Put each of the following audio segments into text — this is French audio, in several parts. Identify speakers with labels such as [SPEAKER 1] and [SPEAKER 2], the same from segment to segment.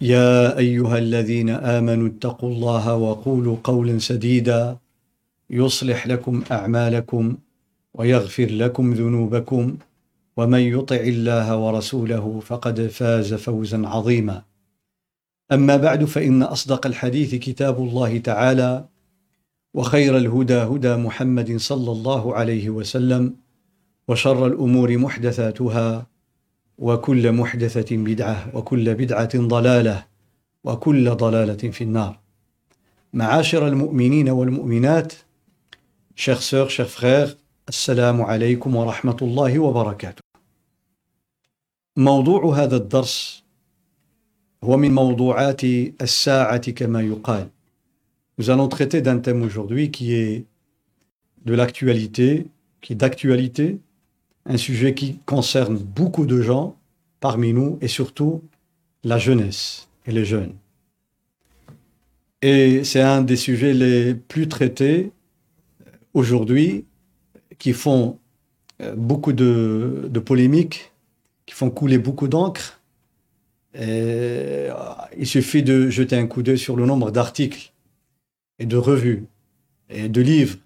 [SPEAKER 1] يا أيها الذين آمنوا اتقوا الله وقولوا قولا سديدا يصلح لكم أعمالكم ويغفر لكم ذنوبكم ومن يطع الله ورسوله فقد فاز فوزا عظيما. أما بعد فإن أصدق الحديث كتاب الله تعالى وخير الهدى هدى محمد صلى الله عليه وسلم وشر الأمور محدثاتها وكل محدثة بدعة وكل بدعة ضلالة وكل ضلالة في النار. معاشر المؤمنين والمؤمنات chers sœurs chers frères السلام عليكم ورحمة الله وبركاته. موضوع هذا الدرس هو من موضوعات الساعة كما يقال. Nous allons traiter d'un thème aujourd'hui qui est de l'actualité, qui est d'actualité, un sujet qui concerne beaucoup de gens parmi nous et surtout la jeunesse et les jeunes. Et c'est un des sujets les plus traités aujourd'hui qui font euh, beaucoup de, polémiques, qui font couler beaucoup d'encre. Euh, Il suffit de jeter un coup d'œil sur le nombre d'articles et de revues et de livres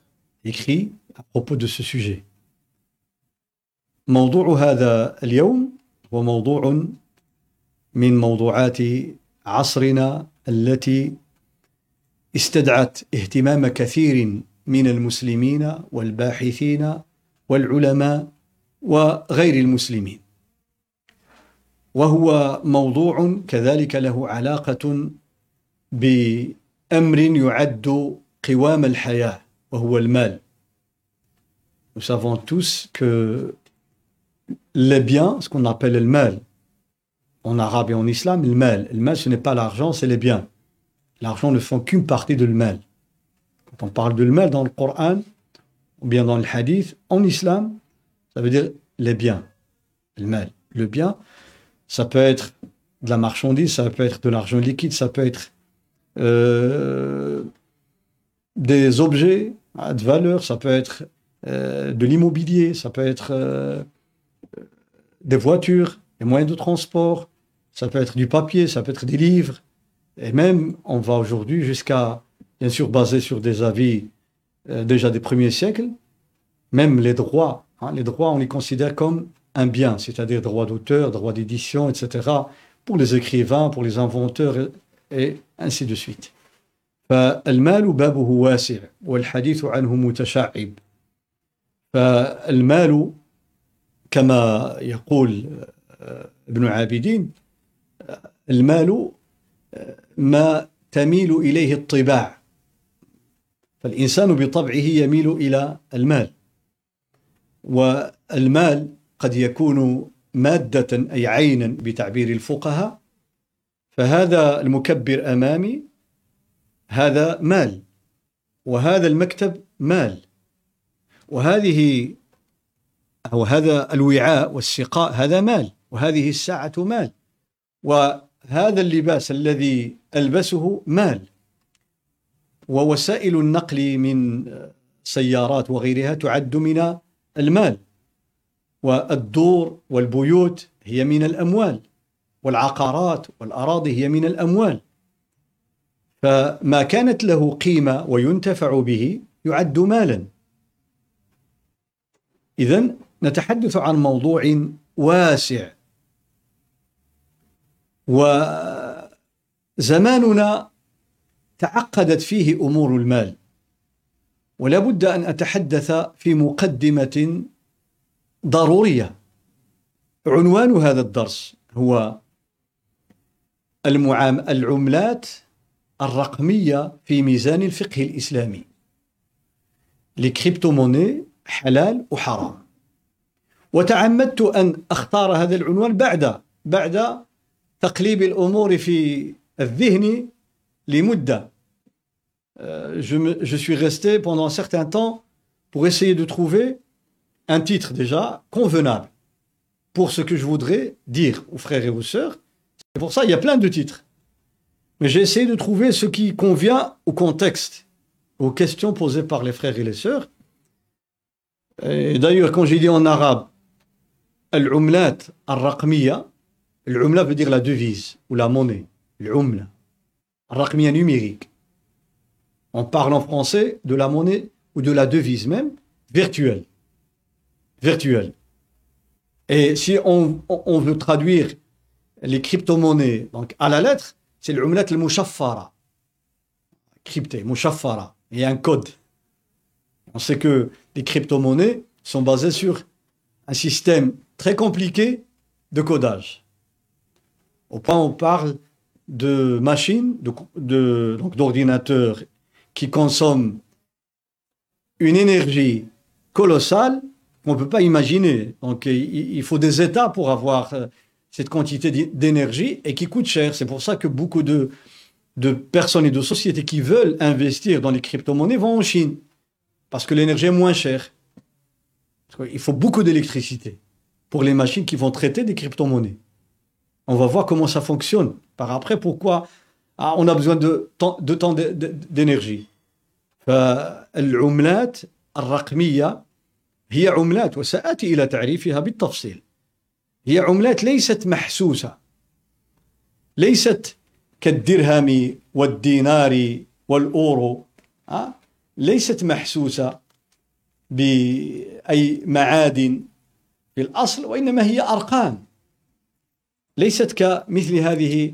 [SPEAKER 1] écrits à propos de ce sujet. موضوع هذا اليوم هو موضوع من موضوعات عصرنا التي استدعت اهتمام كثير من المسلمين والباحثين والعلماء وغير المسلمين. وهو موضوع كذلك له علاقة بأمر يعد قوام الحياة وهو المال. Nous savons tous que les biens, ce qu'on appelle le mal, en arabe et en islam, le mal. Le mal, ce n'est pas l'argent, c'est les biens. L'argent ne fait qu'une partie de le mal. Quand on parle de le mal dans le Coran, ou bien dans le hadith, en islam, ça veut dire les biens. Le mal. Le bien, ça peut être de la marchandise, ça peut être de l'argent liquide, ça peut être euh, des objets de valeur, ça peut être euh, de l'immobilier, ça peut être euh, des voitures, des moyens de transport, ça peut être du papier, ça peut être des livres, et même on va aujourd'hui jusqu'à, bien sûr basé sur des avis euh, déjà des premiers siècles, même les droits, hein, les droits on les considère comme un bien, c'est-à-dire droit d'auteur, droit d'édition, etc., pour les écrivains, pour les inventeurs, et, et ainsi de suite. فالمال بابه واسع والحديث عنه متشعب فالمال كما يقول ابن عابدين المال ما تميل إليه الطباع فالإنسان بطبعه يميل إلى المال. والمال قد يكون مادة أي عينا بتعبير الفقهاء فهذا المكبر أمامي هذا مال وهذا المكتب مال. وهذه أو هذا الوعاء والسقاء هذا مال وهذه الساعة مال. وهذا اللباس الذي ألبسه مال. ووسائل النقل من سيارات وغيرها تعد من المال. والدور والبيوت هي من الأموال. والعقارات والأراضي هي من الأموال. فما كانت له قيمة وينتفع به يعد مالا. إذا نتحدث عن موضوع واسع. وزماننا تعقدت فيه أمور المال. ولا بد أن أتحدث في مقدمة ضرورية. عنوان هذا الدرس هو المعام العملات الرقمية في ميزان الفقه الإسلامي. les crypto-monnaies حلال وحرام. وتعمدت أن أختار هذا العنوان بعد بعد تقليب الأمور في الذهن لمدة je, me, je suis resté pendant un certain temps pour essayer de trouver un titre déjà convenable pour ce que je voudrais dire aux frères et aux sœurs. C'est pour ça il y a plein de titres. Mais j'ai essayé de trouver ce qui convient au contexte, aux questions posées par les frères et les sœurs. Et d'ailleurs, quand j'ai dit en arabe Al-Umlat al-Raqmiya, l'Umla veut dire la devise ou la monnaie. L'Umla. Al-Raqmiya numérique. On parle en français de la monnaie ou de la devise même virtuelle. Virtuelle. Et si on, on veut traduire les crypto-monnaies donc à la lettre, c'est l'umlat al-mushaffara. Crypté, mushaffara. Il y a un code. On sait que les crypto-monnaies sont basées sur un système très compliqué de codage. Au point où on parle de machines, de, d'ordinateurs qui consomment une énergie colossale qu'on ne peut pas imaginer. Donc il faut des États pour avoir euh, cette quantité d'énergie et qui coûte cher. C'est pour ça que beaucoup de, de personnes et de sociétés qui veulent investir dans les crypto-monnaies vont en Chine. Parce que l'énergie est moins chère. Il faut beaucoup d'électricité pour les machines qui vont traiter des crypto-monnaies. On va voir comment ça fonctionne. Par après, pourquoi ah, on a besoin de temps d'énergie. فالعملات الرقمية هي عملات وسآتي إلى تعريفها بالتفصيل هي عملات ليست محسوسة ليست كالدرهم والدينار والأورو ليست محسوسة بأي معادن في الأصل وإنما هي أرقام ليست كمثل هذه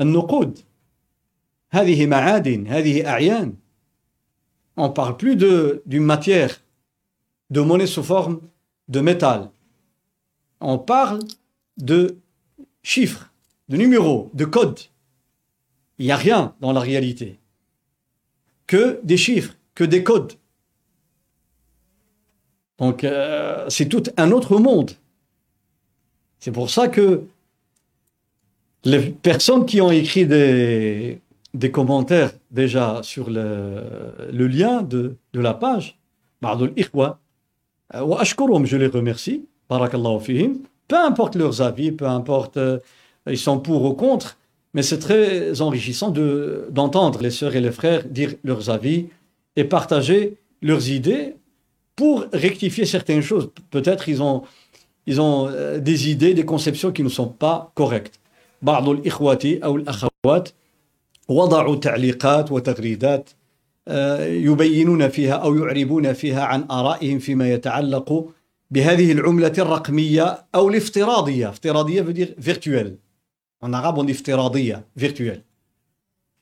[SPEAKER 1] النقود هذه معادن هذه أعيان on parle plus de d'une matière de monnaie sous forme de métal on parle de chiffres, de numéros, de codes. Il n'y a rien dans la réalité. Que des chiffres, que des codes. Donc euh, c'est tout un autre monde. C'est pour ça que les personnes qui ont écrit des, commentaires déjà sur le, lien de, la page, je les remercie, peu importe leurs avis, peu importe euh, ils sont pour ou contre, mais c'est très enrichissant de, d'entendre les sœurs et les frères dire leurs avis et partager leurs idées pour rectifier certaines choses. Peut-être ils ont, ils ont euh, des idées, des conceptions qui ne sont pas correctes. بعض الإخوة أو الأخوات وضعوا تعليقات وتغريدات يبينون فيها أو يعربون فيها عن آرائهم فيما يتعلق بهذه العملة الرقمية أو الافتراضية افتراضية virtuelle en arabe افتراضية virtuelle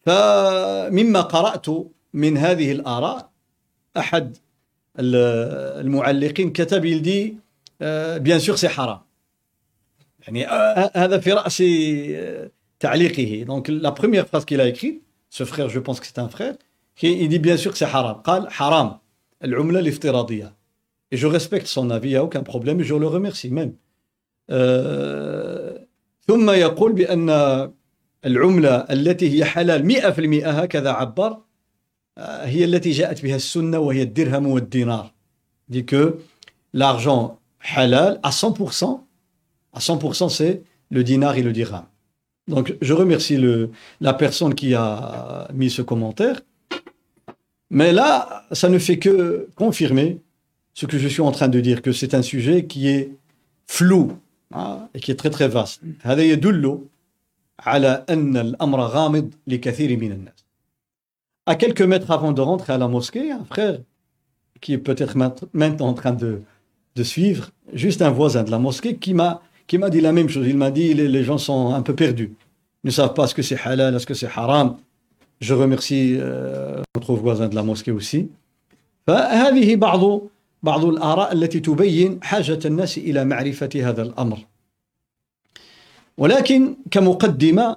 [SPEAKER 1] فمما قرأت من هذه الآراء أحد المعلقين كتب يلدي بيان سور سي حرام. يعني هذا في راس تعليقه. دونك لا بروميير فاس كي لا اكري سو فرير جو بونس كي سيت ان فرير كي يدي بيان سور سي حرام قال حرام العمله الافتراضيه اي جو ريسبكت سون افي أو كان بروبليم جو لو ريميرسي ميم ثم يقول بان العمله التي هي حلال 100% هكذا عبر هي التي جاءت بها السنة وهي الدرهم والدينار. Dit que l'argent halal à 100%, à 100% c'est le dinar et le dirham. Donc je remercie le, la personne qui a mis ce commentaire. Mais là, ça ne fait que confirmer ce que je suis en train de dire, que c'est un sujet qui est flou hein, et qui est très très vaste. هذا يدل على أن الأمر غامض لكثير من الناس. À quelques mètres avant de rentrer à la mosquée, un frère qui est peut-être maintenant en train de, de suivre, juste un voisin de la mosquée qui m'a qui m'a dit la même chose. Il m'a dit les, les, gens sont un peu perdus, ils ne savent pas ce que c'est halal, ce que c'est haram. Je remercie euh, notre voisin de la mosquée aussi. فهذه بعض بعض الآراء التي تبين حاجة الناس إلى معرفة هذا الأمر ولكن كمقدمة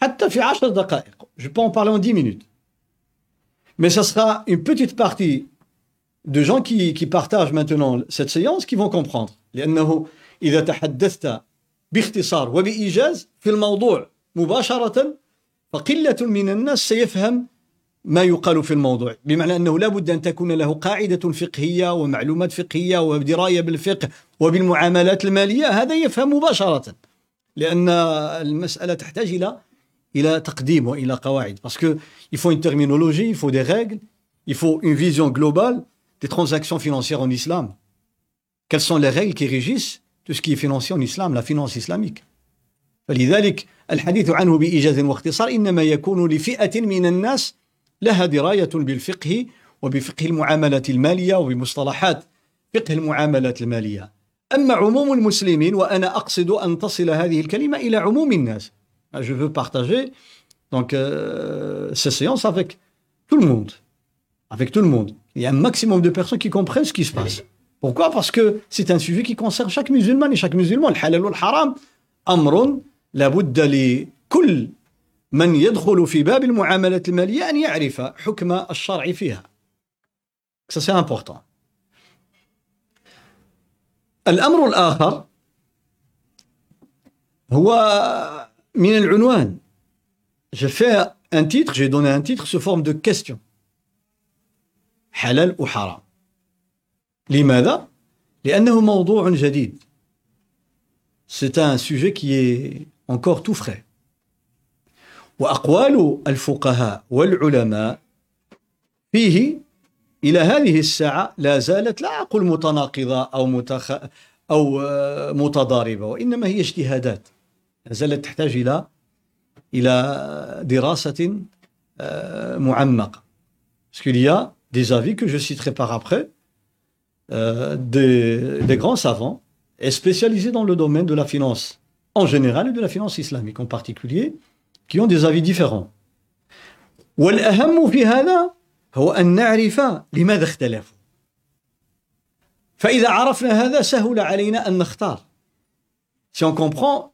[SPEAKER 1] حتى في عشر دقائق je peux en parler en 10 minutes. Mais ça sera une petite partie de gens qui, qui partagent maintenant cette séance qui vont comprendre. لأنه إذا تحدثت باختصار وبإيجاز في الموضوع مباشرة فقلة من الناس سيفهم ما يقال في الموضوع. بمعنى أنه لا بد أن تكون له قاعدة فقهية ومعلومات فقهية ودراية بالفقه وبالمعاملات المالية. هذا يفهم مباشرة. لأن المسألة تحتاج إلى إلى تقديم وإلى قواعد. باسكو il faut une terminologie il faut des règles il faut une vision globale des transactions financières en islam. Quelles sont les règles qui ريغل tout ce qui est financier en islam la finance islamique? فلذلك الحديث عنه بإيجاز واختصار إنما يكون لفئة من الناس لها دراية بالفقه وبفقه المعاملات المالية وبمصطلحات فقه المعاملات المالية. أما عموم المسلمين وأنا أقصد أن تصل هذه الكلمة إلى عموم الناس. je veux partager donc euh, ces séances avec tout le monde avec tout le monde il y a un maximum de personnes qui comprennent ce qui se passe pourquoi parce que c'est un sujet qui concerne chaque musulman et chaque musulman الحلال والحرام أمر لابد لكل من يدخل في باب المعاملات المالية أن يعرف حكم الشرع فيها ça c'est important الأمر الآخر هو من العنوان j'ai fait un titre j'ai donné un titre sous forme de question. حلال وحرام لماذا لأنه موضوع جديد c'est un sujet qui est encore tout frais. وأقوال الفقهاء والعلماء فيه إلى هذه الساعة لا زالت لا أقول متناقضة أو متخ... أو متضاربة وإنما هي اجتهادات زالت تحتاج إلى إلى دراسة معمقة Parce qu'il y a des avis que je citerai par après, euh, des, des grands savants et spécialisés dans le domaine de la finance en général et de la finance islamique en particulier, qui ont des avis différents. والأهم في هذا هو أن نعرف لماذا اختلفوا فإذا عرفنا هذا سهل علينا أن نختار Si on comprend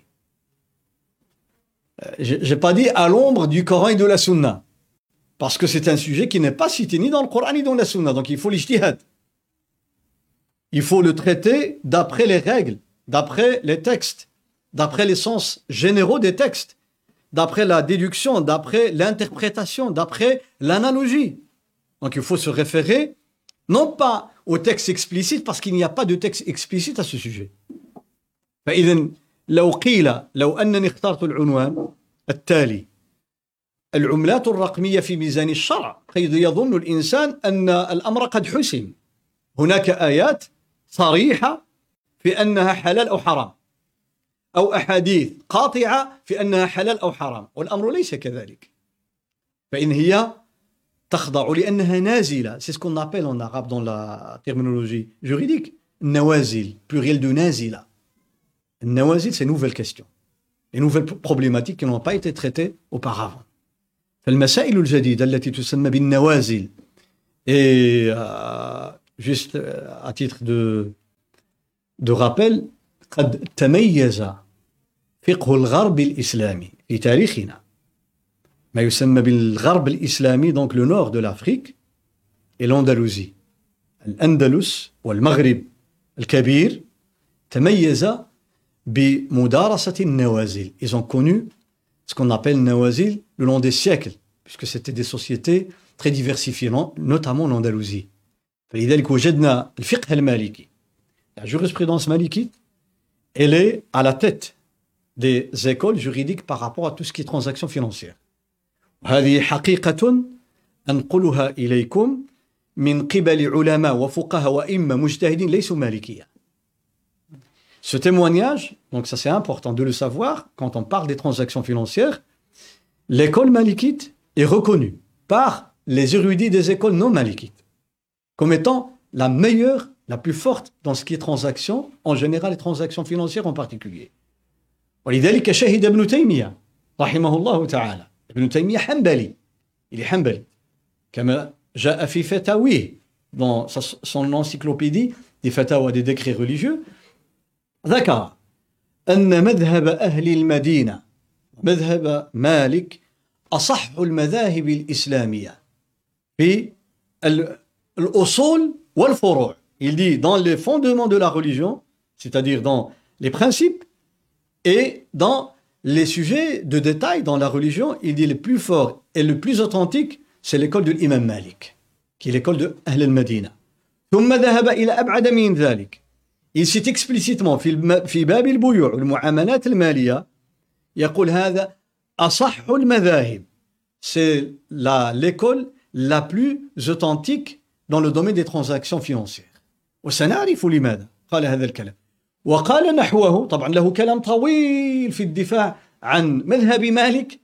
[SPEAKER 1] J'ai pas dit à l'ombre du Coran et de la Sunna. Parce que c'est un sujet qui n'est pas cité ni dans le Coran ni dans la Sunna. Donc il faut l'ijtihad. Il faut le traiter d'après les règles, d'après les textes, d'après les sens généraux des textes, d'après la déduction, d'après l'interprétation, d'après l'analogie. Donc il faut se référer non pas au texte explicite parce qu'il n'y a pas de texte explicite à ce sujet. فإذا لو قيل لو أنني اخترت العنوان التالي العملات الرقمية في ميزان الشرع قد يظن الإنسان أن الأمر قد حسم. هناك آيات صريحة في أنها حلال أو حرام أو أحاديث قاطعة في أنها حلال أو حرام والأمر ليس كذلك. فإن هي تخضع لأنها نازلة c'est ce qu'on appelle en arabe dans la terminologie juridique nawazil pluriel de nazila النوازل c'est nouvelle question les nouvelles problématiques qui n'ont pas été traitées auparavant فالمسائل الجديدة التي تسمى بالنوازل et euh, juste à titre de de rappel قد تميز فقه الغرب الإسلامي في تاريخنا ما يسمى بالغرب الإسلامي donc le nord de l'Afrique et l'Andalousie الأندلس والمغرب الكبير تميز بمدارسة النوازل. Ils ont connu ce qu'on appelle nawazil le long des siècles, puisque c'était des sociétés très diversifiées, notamment en Andalousie. فلذلك وجدنا الفقه المالكي la jurisprudence malikite elle est à la tête des écoles juridiques par rapport à tout ce qui est transactions financières هذه حقيقة أنقلها إليكم من قبل علماء وفقهاء وإمة مجتهدين ليسوا مالكية Ce témoignage, donc ça c'est important de le savoir, quand on parle des transactions financières, l'école malikite est reconnue par les érudits des écoles non malikites comme étant la meilleure, la plus forte dans ce qui est transactions, en général les transactions financières en particulier. ولذلك شهد ابن تيمية رحمه الله تعالى ابن تيمية حنبلي il est حنبلي كما جاء في فتاويه dans son encyclopédie des fatawa des décrets religieux ذكر أن مذهب أهل المدينة مذهب مالك أصح المذاهب الإسلامية في الأصول والفروع il dit dans les fondements de la religion c'est-à-dire dans les principes et dans les sujets de détail dans la religion il dit le plus fort et le plus authentique c'est l'école de l'imam Malik qui est l'école de Ahl al-Madina ثم ذهب إلى أبعد من ذلك Cite explicitement في في باب البيوع والمعاملات المالية يقول هذا أصح المذاهب. C'est la l'école la plus authentique dans le domaine des transactions financières. وسنعرف لماذا؟ قال هذا الكلام. وقال نحوه طبعا له كلام طويل في الدفاع عن مذهب مالك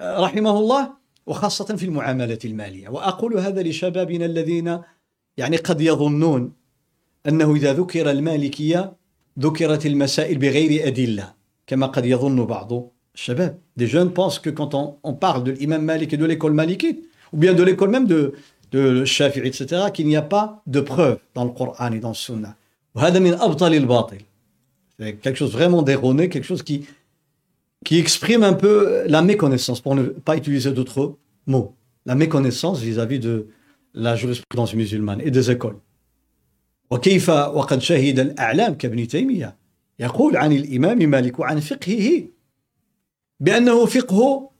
[SPEAKER 1] رحمه الله وخاصة في المعاملة المالية. وأقول هذا لشبابنا الذين يعني قد يظنون أنه إذا ذكر المالكية ذكرت المسائل بغير أدلة كما قد يظن بعض الشباب Des jeunes pensent que quand on, on parle de l'imam Malik et de l'école malikite, ou bien de l'école même de, de Shafi'i, etc., qu'il n'y a pas de preuve dans le Coran et dans le Sunna. وهذا من أبطل الباطل. C'est quelque chose vraiment d'erroné, quelque chose qui, qui exprime un peu la méconnaissance, pour ne pas utiliser d'autres mots. La méconnaissance vis-à-vis -vis de la jurisprudence musulmane et des écoles. وكيف وقد شهد الأعلام كابن تيمية يقول عن الإمام مالك وعن فقهه بأنه فقه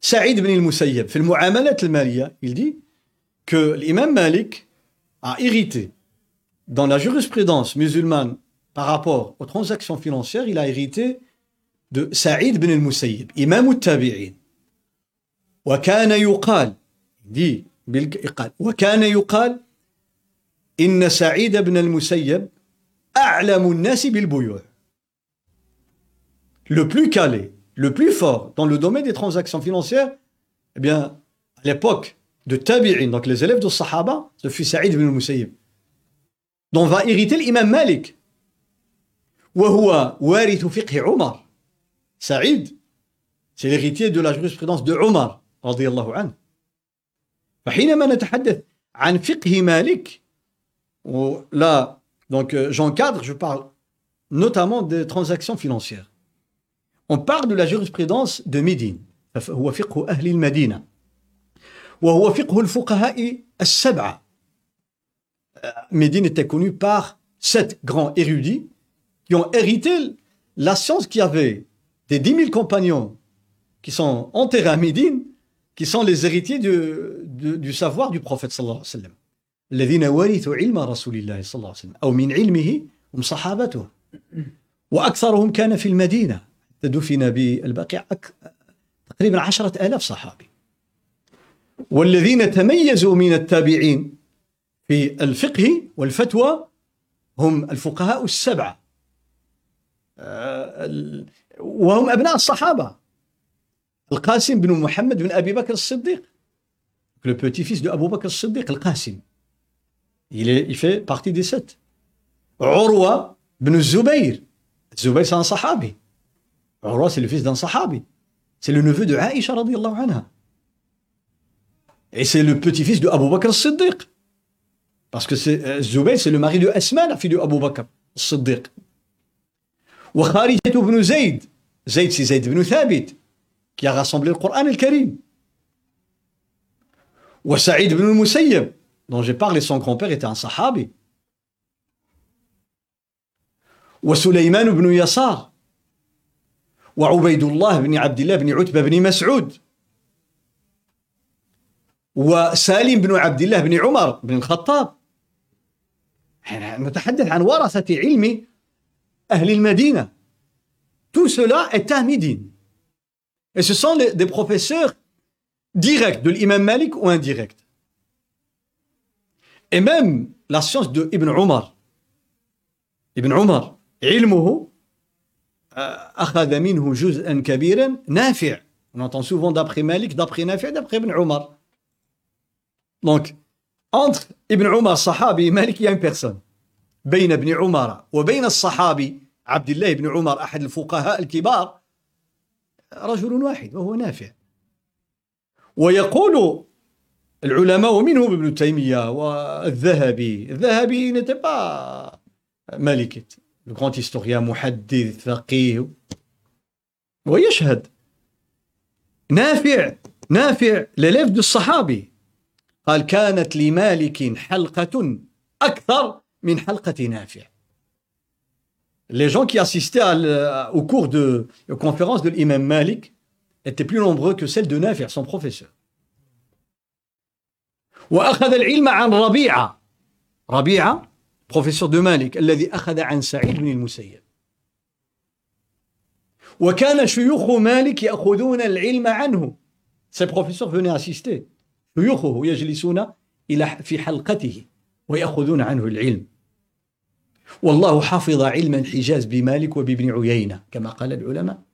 [SPEAKER 1] سعيد بن المسيب في المعاملات المالية il dit que l'imam Malik a hérité dans la jurisprudence musulmane par rapport aux transactions financières il a hérité de Saïd bin al-Musayyib imam al-tabi'in وكان يقال dit وكان يقال إن سعيد بن المسيب أعلم الناس بالبيوع le plus calé, le plus fort dans le domaine des transactions financières, eh bien, à l'époque de Tabi'in, donc les élèves de Sahaba, ce fut Saïd ibn al-Musayyib, dont va hériter l'imam Malik. وهو وارث فقه عمر. Saïd, c'est l'héritier de la jurisprudence de Omar, رضي الله عنه. فحينما نتحدث عن فقه مالك là, donc euh, j'encadre, je parle notamment des transactions financières. On parle de la jurisprudence de Médine. هو فقه أهل المدينة وهو فقه الفقهاء السبعة Médine était connu par sept grands érudits qui ont hérité la science qui avait des dix mille compagnons qui sont enterrés à Médine, qui sont les héritiers du, du, du savoir du prophète sallallahu alayhi wa sallam. الذين ورثوا علم رسول الله صلى الله عليه وسلم أو من علمه هم صحابته. وأكثرهم كان في المدينة. دفن بالبقيع تقريبا عشرة آلاف صحابي. والذين تميزوا من التابعين في الفقه والفتوى هم الفقهاء السبعة. وهم أبناء الصحابة. القاسم بن محمد بن أبي بكر الصديق. Le petit-fils de Abu Bakr al-Siddiq, al-Qasim. Il, est, il fait partie des sept. Urwa ibn Zubayr. Zubayr, c'est un sahabi. Urwa, c'est le fils d'un sahabi. C'est le neveu de Aïcha, radiallahu anha. Et c'est le petit-fils de Abu Bakr al-Siddiq. Parce que euh, Zubayr, c'est le mari de Asma, la fille de Abu Bakr al-Siddiq. وخارجة بن زيد زيد c'est Zayd ibn Thabit qui a rassemblé le Coran et le Karim وسعيد بن المسيب dont j'ai parlé, son grand-père était un sahabi. وسليمان بن يسار وعبيد الله بن عبد الله بن عتبة بن مسعود وسالم بن عبد الله بن عمر بن الخطاب نتحدث عن ورثة علم أهل المدينة Tout cela est à Médine. Et ce sont les, des professeurs directs de l'imam Malik ou indirects. Et même la science de Ibn Omar. Ibn Omar, أخذ منه جزءا كبيرا نافع. On entend souvent d'après Malik, d'après Nafi', d'après Ibn Omar. Donc, entre Ibn Omar, Sahabi et Malik, il y a une personne. بين ابن عمر وبين الصحابي عبد الله بن عمر أحد الفقهاء الكبار رجل واحد وهو نافع ويقول العلماء ومنهم ابن تيمية والذهبي الذهبي n'était pas مالكي le grand historien محدث فقيه ويشهد نافع نافع l'élève du الصحابي قال كانت لمالك حلقة أكثر من حلقة نافع les gens qui assistaient à, au cours de aux conférences de l'imam Malik étaient plus nombreux que celles de Nafi', son professeur. وأخذ العلم عن ربيعة. ربيعة professeur de Malik الذي أخذ عن سعيد بن المسيب. وكان شيوخ مالك يأخذون العلم عنه. Ces professeurs venaient assister. شيوخه يجلسون إلى في حلقته ويأخذون عنه العلم. والله حفظ علم الحجاز بمالك وبابن عيينة كما قال العلماء.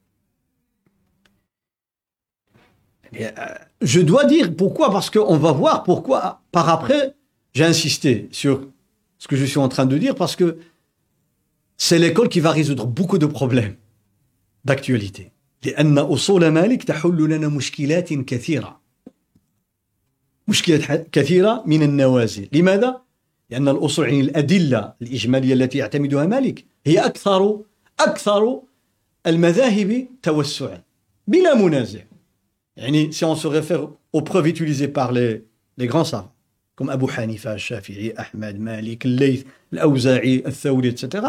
[SPEAKER 1] Je dois dire pourquoi, parce qu'on va voir pourquoi par après j'ai insisté sur ce que je suis en train de dire, parce que c'est l'école qui va résoudre beaucoup de problèmes d'actualité. لأن أصول مالك تحل لنا مشكلات كثيرة مشكلات كثيرة من النوازل لماذا؟ لأن الأصول يعني الأدلة الإجمالية التي يعتمدها مالك هي أكثر أكثر المذاهب توسعا بلا منازع يعني si on se réfère aux preuves utilisées par les, grands savants comme Abu Hanifa, Shafi'i, Ahmed, Malik, Layth, l'Aouza'i, Al-Thawri, etc.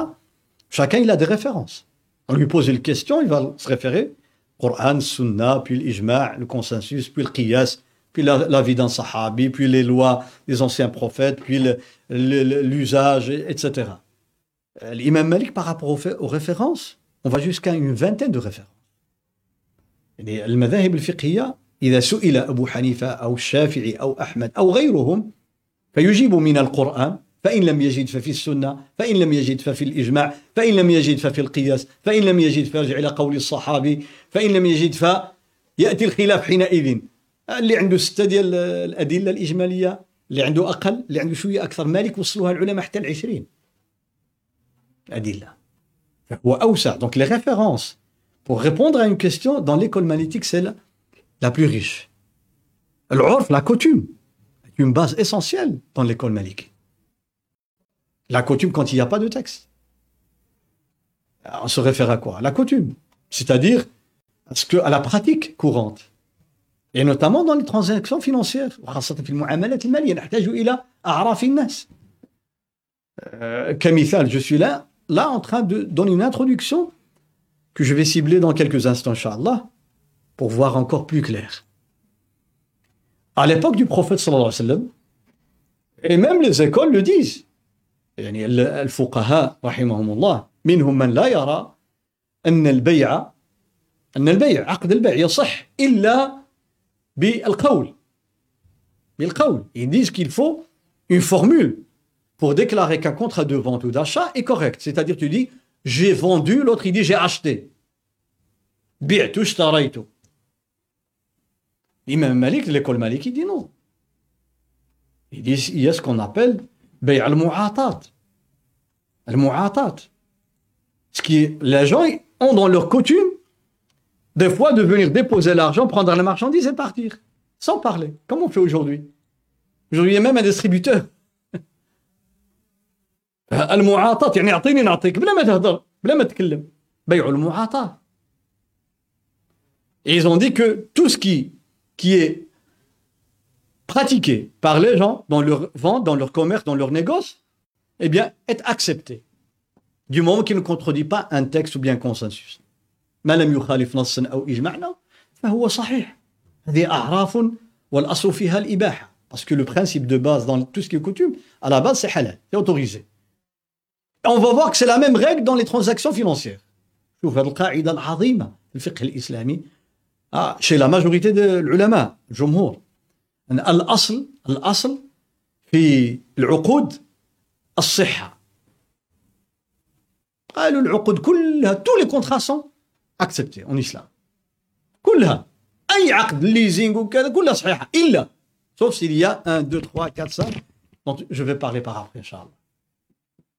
[SPEAKER 1] Chacun il a des références. On lui pose une question, il va se référer Coran, Sunna, puis l'Ijma', le consensus, puis le Qiyas, puis la, la vie d'un sahabi, puis les lois des anciens prophètes, puis l'usage, etc. Euh, l'imam Malik, par rapport aux références, on va jusqu'à une vingtaine de références. المذاهب الفقهية إذا سئل أبو حنيفة أو الشافعي أو أحمد أو غيرهم فيجيب من القرآن فإن لم يجد ففي السنة فإن لم يجد ففي الإجماع فإن لم يجد ففي القياس فإن لم يجد فيرجع إلى قول الصحابي فإن لم يجد فيأتي الخلاف حينئذ. اللي عنده ستة ديال الأدلة الإجمالية اللي عنده أقل اللي عنده شوية أكثر مالك وصلوها العلماء حتى العشرين. أدلة فهو أوسع. دونك لي ريفيرونس pour répondre à une question dans l'école magnétique, c'est la, plus riche. L'orf, la coutume, une base essentielle dans l'école maléque. La coutume quand il n'y a pas de texte. On se réfère à quoi? La coutume, c'est-à-dire à, ce la pratique courante. Et notamment dans les transactions financières. Euh, je suis là, là en train de donner une introduction que je vais cibler dans quelques instants inchallah pour voir encore plus clair à l'époque du prophète sallallahu alayhi wa sallam et même les écoles le disent يعني الفقهاء رحمهم الله منهم من لا يرى أن البيع أن البيع عقد البيع يصح إلا بالقول بالقول ils disent qu'il faut une formule pour déclarer qu'un contrat de vente ou d'achat est correct c'est-à-dire tu dis j'ai vendu, l'autre il dit j'ai acheté. Bi'tu shtaraytu. Imam Malik, l'école Malik, il dit non. Il dit il y a ce qu'on appelle bay' al-mu'atat. Al-mu'atat. Ce qui est, les gens ont dans leur coutume des fois de venir déposer l'argent, prendre la marchandise et partir sans parler, comme on fait aujourd'hui. Aujourd'hui, il y a même un distributeur المعاطاة يعني اعطيني نعطيك بلا ما تهضر بلا ما تتكلم بيع المعاطاة Et ils ont dit que tout ce qui, qui est pratiqué par les gens dans leur vente, dans leur commerce, dans leur négoce, eh bien, est accepté. du moment qu'il ne contredit pas un texte ou bien un consensus ما لم يخالف نصا أو إجماعنا فهو صحيح هذه أعراف والأصل فيها الإباحة parce que le principe de base dans tout ce qui est coutume à la base c'est halal c'est autorisé on va voir que c'est la même règle dans les transactions financières شوف هذه القاعدة العظيمة في الفقه الإسلامي chez la majorité de العلماء الجمهور أن الأصل الأصل في العقود الصحة قالوا العقود كلها tous les contrats sont acceptés en islam كلها أي عقد ليزينغ وكذا كلها صحيحة إلا sauf s'il y a 1, 2, 3, 4, 5 dont je vais parler par après Inch'Allah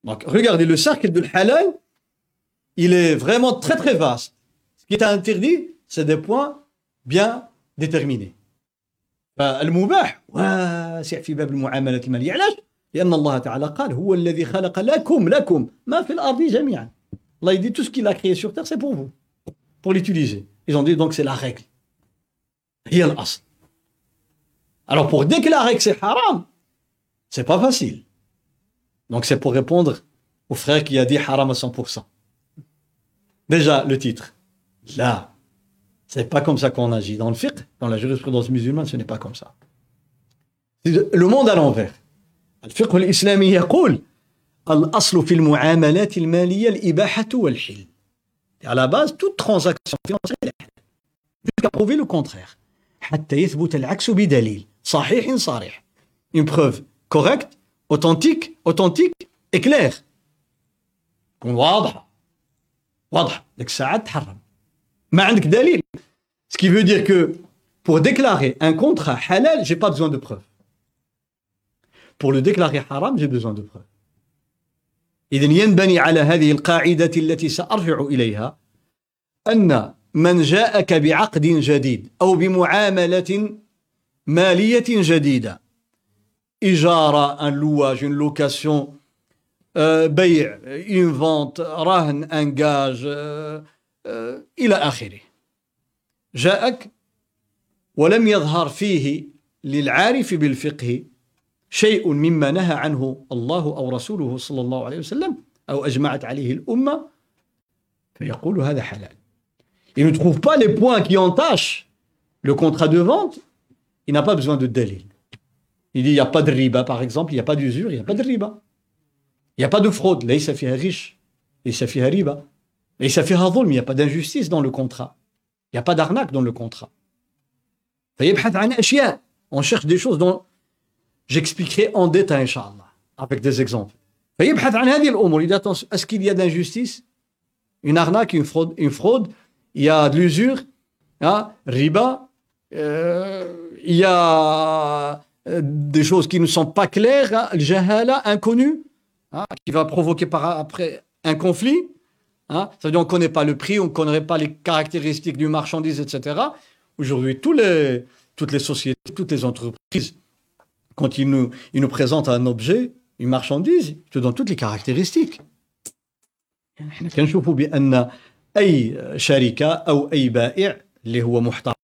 [SPEAKER 1] donc regardez le cercle de halal il est vraiment très très vaste ce qui est interdit c'est des points bien déterminés فالمباح واسع في باب المعاملات المالية علاش لأن الله تعالى قال هو الذي خلق لكم لكم ما في الأرض جميعا الله dit tout ce qu'il a créé sur terre c'est pour vous pour l'utiliser ils ont dit donc c'est la règle هي الأصل alors pour déclarer que c'est haram c'est pas facile donc c'est pour répondre au frère qui a dit haram à 100% déjà le titre là c'est pas comme ça qu'on agit dans le fiqh dans la jurisprudence musulmane ce n'est pas comme ça le monde à l'envers الفقه الإسلامي يقول الأصل في المعاملات المالية الإباحة والحل à la base toute transaction financière jusqu'à prouver le contraire حتى يثبت العكس بدليل صحيح صريح une preuve correcte اوثنتيك اوتنتيك اكلير تكون واضحه واضحه ديك الساعة تحرم ما عندك دليل سكي فو دير كو بور ديكلاري ان كونترا حلال جي با بزوان دو بروف بور لو ديكلاري حرام جي بزوان دو بروف اذا ينبني على هذه القاعده التي سارجع اليها ان من جاءك بعقد جديد أو بمعامله ماليه جديده إجارة un louage une location. بيع une vente رهن un gage إلى آخره. جاءك ولم يظهر فيه للعارف بالفقه شيء مما نهى عنه الله أو رسوله صلى الله عليه وسلم أو أجمعت عليه الأمة. فيقول هذا حلال. Il ne trouve pas les points qui entachent le contrat de vente, il n'a pas besoin de dalil. Il dit, il n'y a pas de riba, par exemple, il n'y a pas d'usure, il n'y a pas de riba. Il n'y a pas de fraude. Là, il fait riche. Il fait riba. Et ça fait mais il n'y a pas d'injustice dans le contrat. Il n'y a pas d'arnaque dans le contrat. On cherche des choses dont j'expliquerai en détail, Inch'Allah, avec des exemples. Il dit attention, est-ce qu'il y a d'injustice Une arnaque, une fraude, il y a de l'usure, hein, riba, euh, il y a des choses qui ne sont pas claires, hein, jahala, inconnu, hein, qui va provoquer par après un conflit. Hein, ça veut dire qu'on ne connaît pas le prix, on ne connaît pas les caractéristiques du marchandise, etc. Aujourd'hui, les, toutes les sociétés, toutes les entreprises quand il nous, il nous présente un objet, une marchandise, il te donne toutes les caractérististiques. احنا كنشوفوا بان اي شركه او اي بائع اللي هو محترم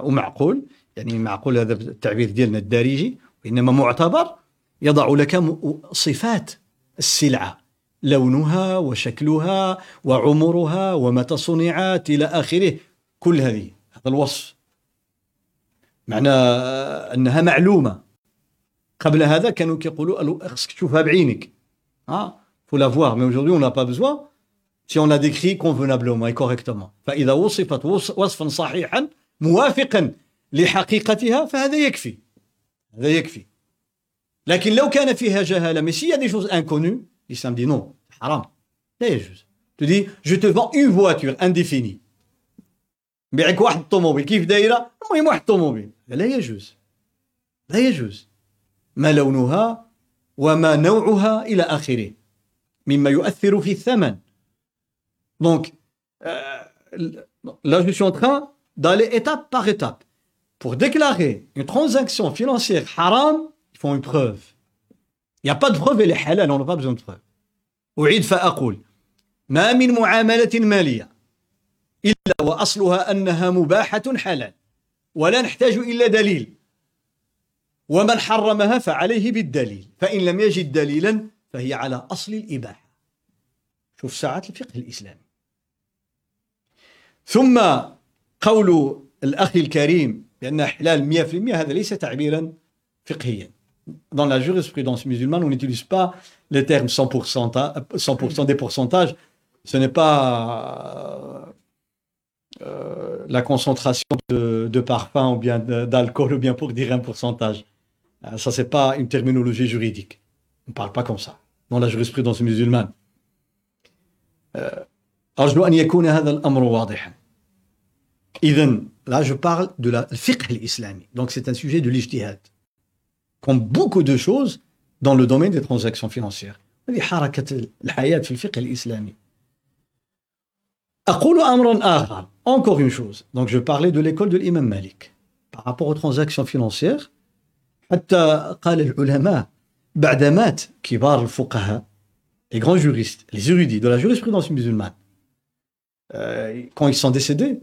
[SPEAKER 1] ومعقول يعني معقول هذا التعبير ديالنا الدارجي وإنما معتبر يضع لك صفات السلعة لونها وشكلها وعمرها ومتى صنعت إلى آخره كل هذه هذا الوصف. معنى أنها معلومة. قبل هذا كانوا كيقولوا خصك تشوفها بعينك. ها la voir. Mais aujourd'hui on n'a pas besoin. Si on la décrit convenablement et correctement. فإذا وصفت وصفا صحيحا موافقا. لحقيقتها فهذا يكفي. هذا يكفي. لكن لو كان فيها جهالة mais s'il y a des choses inconnues non حرام. لا يجوز tu dis je te vends une voiture indéfinie بيعك واحد الطوموبيل كيف دايرة؟ المهم واحد الطوموبيل. لا يجوز لا يجوز ما لونها وما نوعها إلى آخره. مما يؤثر في الثمن. Donc euh, là je suis en train d'aller étape. Pour déclarer une transaction financière haram il faut une preuve. Il n'y a pas de preuve elle est halal on n'a pas besoin de preuve. أعيد فأقول ما من معاملة مالية إلا وأصلها أنها مباحة حلال ولا نحتاج إلا دليل ومن حرمها فعليه بالدليل فإن لم يجد دليلا فهي على أصل الإباحة شوف ساعات الفقه الإسلامي ثم قول الأخ الكريم بأن حلال 100% هذا ليس تعبيرا فقهيا dans la jurisprudence musulmane, on n'utilise pas les termes 100%, 100% des pourcentages. Ce n'est pas euh, la concentration de, de parfum ou bien d'alcool ou bien pour dire un pourcentage. Euh, ça, c'est pas une terminologie juridique. On ne parle pas comme ça dans la jurisprudence musulmane. أرجو أن يكون هذا الأمر واضحا إذن là je parle de la fiqh l'islami donc c'est un sujet de l'ijtihad comme beaucoup de choses dans le domaine des transactions financières هذه حركة الحياة في الفقه الإسلامي أقول أمرا آخر encore une chose donc je parlais de l'école de l'imam Malik par rapport aux transactions financières حتى قال العلماء بعد مات كبار الفقهاء les grands juristes les érudits de la jurisprudence musulmane euh, quand ils sont décédés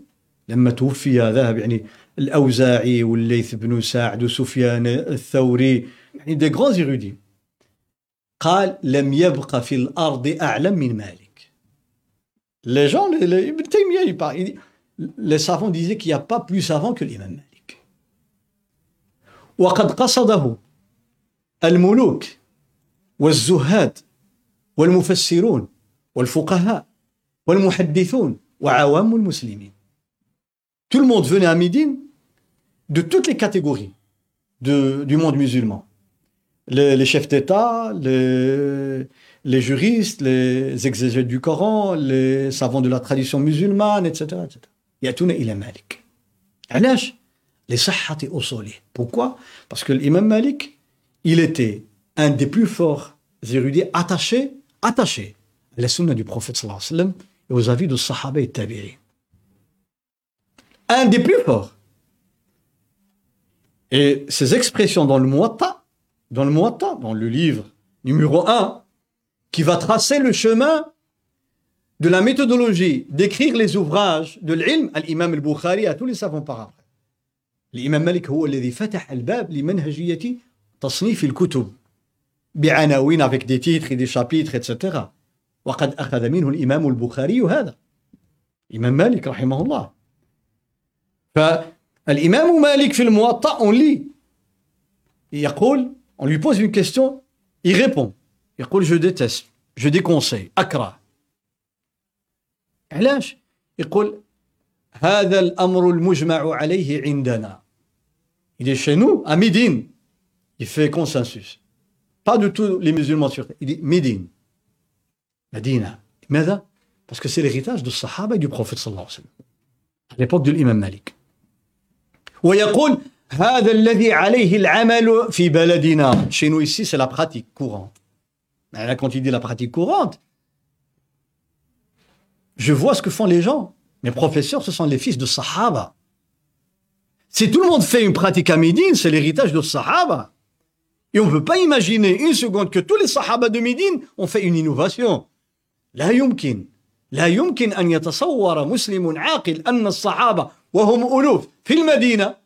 [SPEAKER 1] لما توفي ذهب يعني الأوزاعي والليث بن سعد وسفيان الثوري يعني دي غران زيرودي. قال لم يبقى في الأرض أعلم من مالك. لي جون ابن تيميه لي سافون ديزي كي با بلو سافون كو الامام مالك وقد قصده الملوك والزهاد والمفسرون والفقهاء والمحدثون وعوام المسلمين. Tout le monde venait à Médine de toutes les catégories de, du monde musulman. Les, les chefs d'État, les, les, juristes, les exégètes du Coran, les savants de la tradition musulmane, etc. etc. يأتون إلى مالك. علاش؟ لصحة أصوله. Pourquoi? Parce que l'imam Malik, il était un des plus forts érudits attachés, attachés à la sunna du prophète sallallahu alayhi wa sallam et aux avis de Sahaba et Tabi'in. un des plus forts. Et ces expressions dans le Muatta, dans le Muatta, dans le livre numéro 1, qui va tracer le chemin de la méthodologie d'écrire les ouvrages de l'ilm, l'imam al-Bukhari à tous les savants par après. الإمام مالك هو الذي فتح الباب لمنهجية تصنيف الكتب بعناوين avec des titres et des chapitres etc. وقد أخذ منه الإمام البخاري هذا الإمام مالك رحمه الله فالإمام مالك في الموطأ on lit يقول on lui pose une question il répond يقول je déteste je déconseille أكره علاش يقول هذا الأمر المجمع عليه عندنا il est chez nous à Médine il fait consensus pas de tous les musulmans sur il dit Médine Medina لماذا parce que c'est l'héritage du Sahaba et du prophète sallallahu alayhi wa sallam à l'époque de l'imam Malik ويقول هذا الذي عليه العمل في بلدنا chez nous ici c'est la pratique courante là quand il dit la pratique courante je vois ce que font les gens mes professeurs ce sont les fils de Sahaba si tout le monde fait une pratique à Médine c'est l'héritage de Sahaba et on ne peut pas imaginer une seconde que tous les Sahaba de Médine ont fait une innovation لا يمكن لا يمكن أن يتصور مسلم عاقل أن الصحابة وهم ألوف في المدينة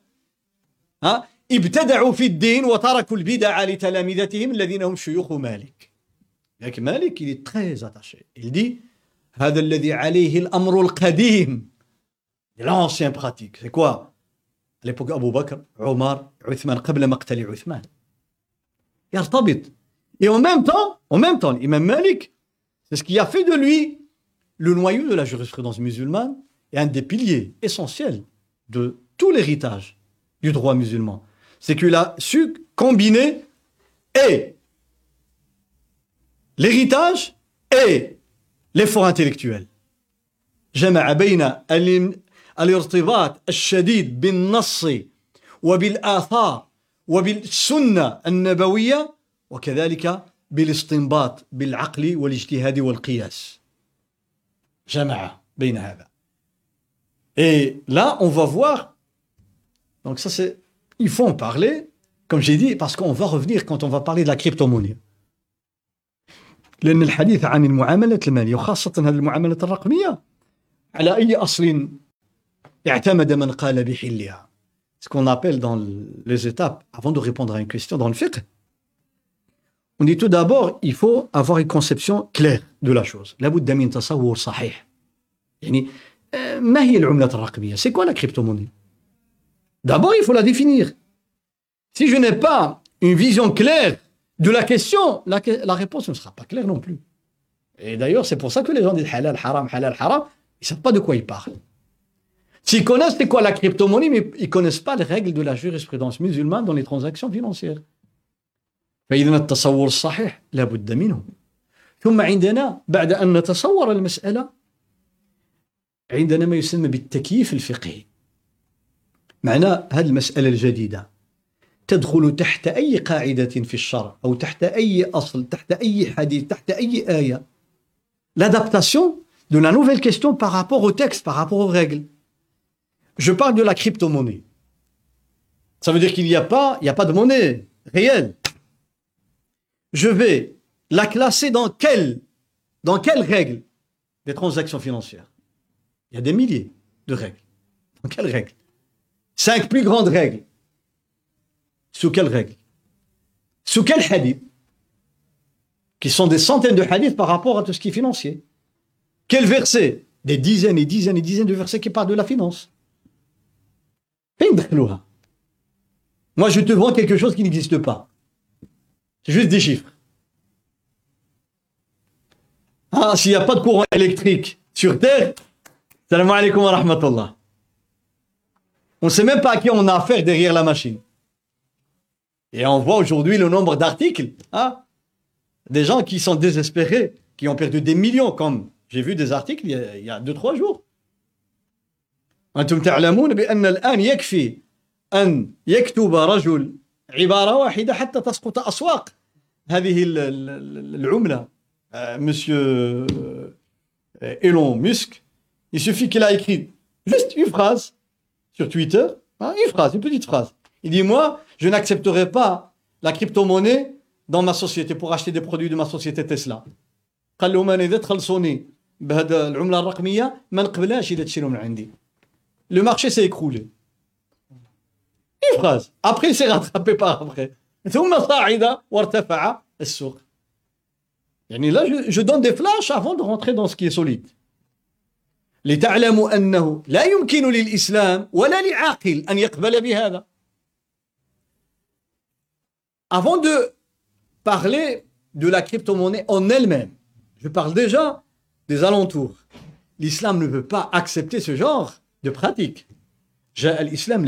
[SPEAKER 1] ها ابتدعوا في الدين وتركوا البدع لتلامذتهم الذين هم شيوخ مالك لكن مالك il est très attaché il dit هذا الذي عليه الأمر القديم l'ancien pratique c'est quoi à l'époque أبو بكر عمر عثمان قبل مقتل عثمان يرتبط et en même temps en même temps l'imam Malik c'est ce qui a fait de lui le noyau de la jurisprudence musulmane est un des piliers essentiels de tout l'héritage du droit musulman. C'est qu'il a su combiner et l'héritage et l'effort intellectuel. جمع بين الارتباط الشديد بالنص وبالآثار وبالسنة النبوية وكذلك بالاستنباط بالعقل والاجتهاد والقياس جمع بين هذا Et là, on va voir. Donc, ça, c'est. Il faut en parler, comme j'ai dit, parce qu'on va revenir quand on va parler de la crypto-monnaie. لأن الحديث عن المعاملات المالية وخاصة هذه المعاملات الرقمية على أي أصل اعتمد من قال بحلها Ce qu'on appelle dans les étapes, avant de répondre à une question dans le fiqh, On dit tout d'abord, il faut avoir une conception claire de la chose. لابد من تصور صحيح. يعني ما هي العملات الرقمية C'est quoi la crypto-monnaie D'abord, il faut la définir. Si je n'ai pas une vision claire de la question, la, la réponse ne sera pas claire non plus. Et d'ailleurs, c'est pour ça que les gens disent halal, haram, halal, haram. Ils ne savent pas de quoi ils parlent. S'ils connaissent c'est quoi la crypto-monnaie, mais ils ne connaissent pas les règles de la jurisprudence musulmane dans les transactions financières. فإذا التصور الصحيح لابد منه ثم عندنا بعد أن نتصور المسألة عندنا ما يسمى بالتكييف الفقهي معنى هذه المسألة الجديدة تدخل تحت أي قاعدة في الشرع أو تحت أي أصل تحت أي حديث تحت أي آية l'adaptation de la nouvelle question par rapport au texte, par rapport aux règles. Je parle de la crypto-monnaie. Ça veut dire qu'il n'y a pas, il n'y a pas de monnaie réelle. Je vais la classer dans quelle, dans quelle règle des transactions financières il y a des milliers de règles. Dans quelles règles? Cinq plus grandes règles. Sous quelles règles? Sous quel hadith Qui sont des centaines de hadiths par rapport à tout ce qui est financier. Quel verset? Des dizaines et dizaines et dizaines de versets qui parlent de la finance. Moi, je te vends quelque chose qui n'existe pas. C'est juste des chiffres. Ah, s'il n'y a pas de courant électrique sur Terre, salam alaikum wa rahmatullah. On ne sait même pas à qui on a affaire derrière la machine. Et on voit aujourd'hui le nombre d'articles, hein, des gens qui sont désespérés, qui ont perdu des millions, comme j'ai vu des articles il y a 2-3 jours. أنتم تعلمون بأن الآن يكفي أن يكتب رجل عبارة واحدة حتى تسقط أسواق هذه العملة Monsieur Elon Musk, il suffit qu'il a écrit juste une phrase sur Twitter, hein, une phrase, une petite phrase. Il dit Moi, je n'accepterai pas la crypto-monnaie dans ma société pour acheter des produits de ma société Tesla. قال لهم انا اذا تخلصوني بهذا العمله الرقميه ما نقبلهاش اذا تشيلوا من عندي le marché s'est écroulé. Une phrase. Après, il s'est rattrapé par après. ثم صعد وارتفع السوق. يعني là, je, je donne des flashs avant de rentrer dans ce qui est solide. لتعلموا أنه لا يمكن للإسلام ولا لعاقل أن يقبل بهذا. Avant de parler de la crypto-monnaie en elle-même, je parle déjà des alentours. L'islam ne veut pas accepter ce genre de pratique. L'islam,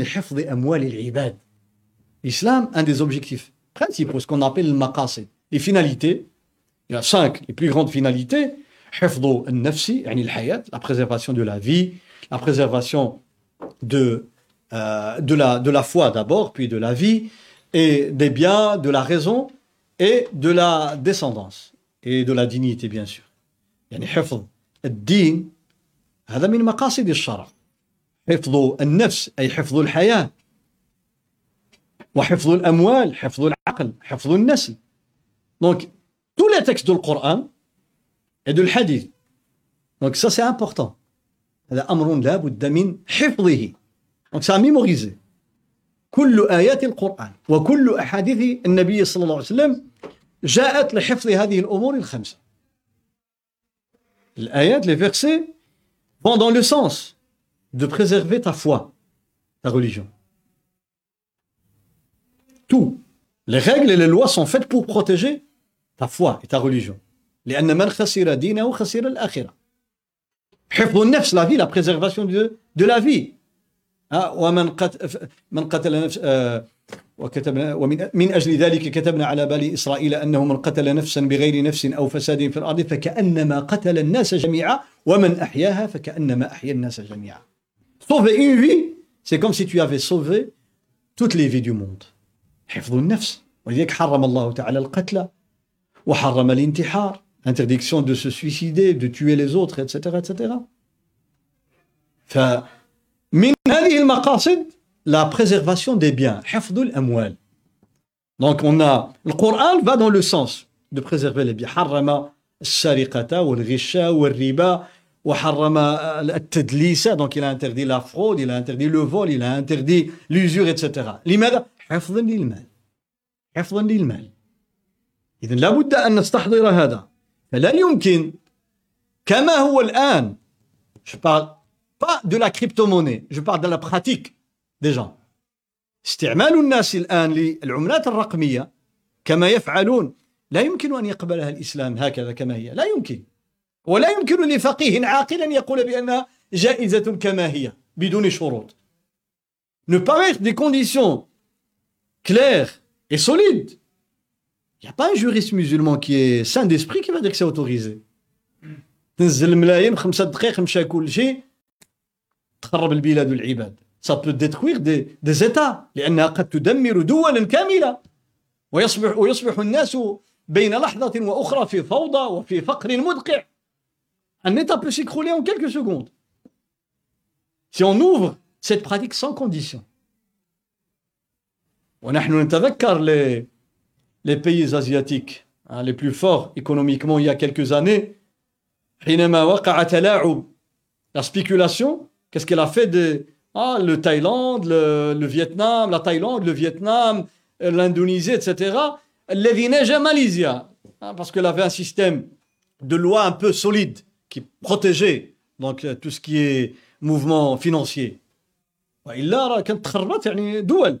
[SPEAKER 1] L'islam, un des objectifs principaux, ce qu'on appelle le maqasid, les finalités, il y a cinq, les plus grandes finalités, la préservation de la vie, la préservation de, euh, de, la, de la foi d'abord, puis de la vie, et des biens, de la raison, et de la descendance, et de la dignité, bien sûr. يعني حفظ الدين هذا من مقاصد الشرع حفظ النفس أي حفظ الحياة وحفظ الأموال حفظ العقل حفظ النسل donc tous les textes du Coran et du hadith donc ça c'est important هذا أمر لا بد من حفظه donc ça à mémoriser كل آيات القرآن وكل أحاديث النبي صلى الله عليه وسلم جاءت لحفظ هذه الأمور الخمسة الآيات les versets vont dans le sens de préserver ta foi, ta religion. Tout. Les règles et les lois sont faites pour protéger ta foi et ta religion. لأن من خسر دينه خسر الآخرة. حفظ النفس vie, la préservation de, de la vie. ومن قتل من قتل نفس وكتبنا ومن من أجل ذلك كتبنا على بني إسرائيل أنه من قتل نفسا بغير نفس أو فساد في الأرض فكأنما قتل الناس جميعا ومن أحياها فكأنما أحيا الناس جميعا. Sauver une vie, c'est comme si tu avais sauvé toutes les vies du monde. حفظ النفس ولذلك حرم الله تعالى القتل وحرم الانتحار interdiction de se suicider, de tuer les autres, etc. etc. فمن هذه المقاصد la préservation des biens حفظ الأموال donc on a le Coran va dans le sens de préserver les biens حرم السرقة والغش والربا وحرم التدليس donc il a interdit la fraude il a interdit le vol il a interdit l'usure etc لماذا حفظا للمال حفظا للمال إذا لابد أن نستحضر هذا فلا يمكن. كما هو الآن je parle pas de la crypto-monnaie je parle de la pratique des gens. استعمال الناس الآن للعملات الرقمية كما يفعلون. لا يمكن أن يقبلها الإسلام هكذا كما هي. لا يمكن. ولا يمكن لفقيه عاقل أن يقول بأنها جائزة كما هي بدون شروط. Ne pas mettre des conditions claires et solides n'y a pas un juriste musulman qui est saint d'esprit qui va dire que c'est autorisé تنزل الملايين خمسة دقائق مشى كل شيء تخرب البلاد والعباد ça peut détruire des, des États لأنها قد تدمر دولا كاملة ويصبح ويصبح الناس بين لحظة وأخرى في فوضى وفي فقر مدقع Un État peut s'écrouler en quelques secondes. Si on ouvre cette pratique sans condition. ونحن نتذكر les, les pays asiatiques hein, les plus forts économiquement il y a quelques années حينما وقع تلاعب la spéculation qu'est-ce qu'elle a fait de ah, le Thaïlande le, le Vietnam la Thaïlande le Vietnam l'Indonésie etc الذي نجا ماليزيا parce qu'elle avait un système de loi un peu solide qui protégeait donc tout ce qui est mouvement financier والا راه كانت تخربت يعني دول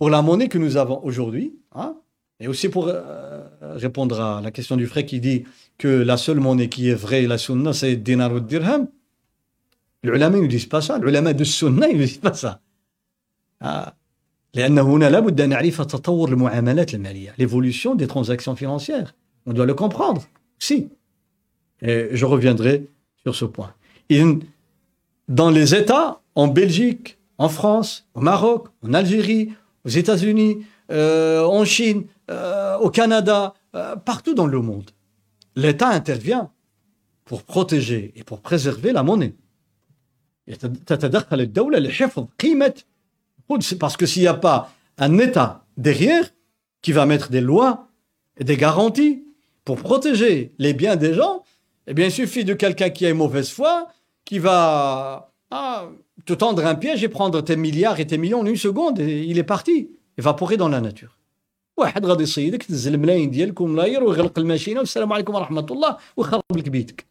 [SPEAKER 1] pour la monnaie que nous avons aujourd'hui hein, et aussi pour euh, répondre à la question du frère qui dit que la seule monnaie qui est vraie la sunna c'est le dinar ou le dirham العلماء ne disent pas ça العلماء de sunna ils ne disent pas ça ah. لأن هنا لابد أن نعرف تطور المعاملات المالية l'évolution des transactions financières on doit le comprendre si et je reviendrai sur ce point dans les États, en Belgique, en France, au Maroc, en Algérie, aux États-Unis, euh, en Chine, euh, au Canada, euh, partout dans le monde, l'État intervient pour protéger et pour préserver la monnaie. Parce que s'il n'y a pas un État derrière qui va mettre des lois et des garanties pour protéger les biens des gens, eh bien, il suffit de quelqu'un qui a une mauvaise foi, qui va ah, te tendre un piège et prendre tes milliards et tes millions en une seconde et il est parti, évaporé dans la nature. واحد غادي يصيدك تنزل الملايين ديالك وملاير ويغلق الماشينه والسلام عليكم ورحمه الله ويخرب لك بيتك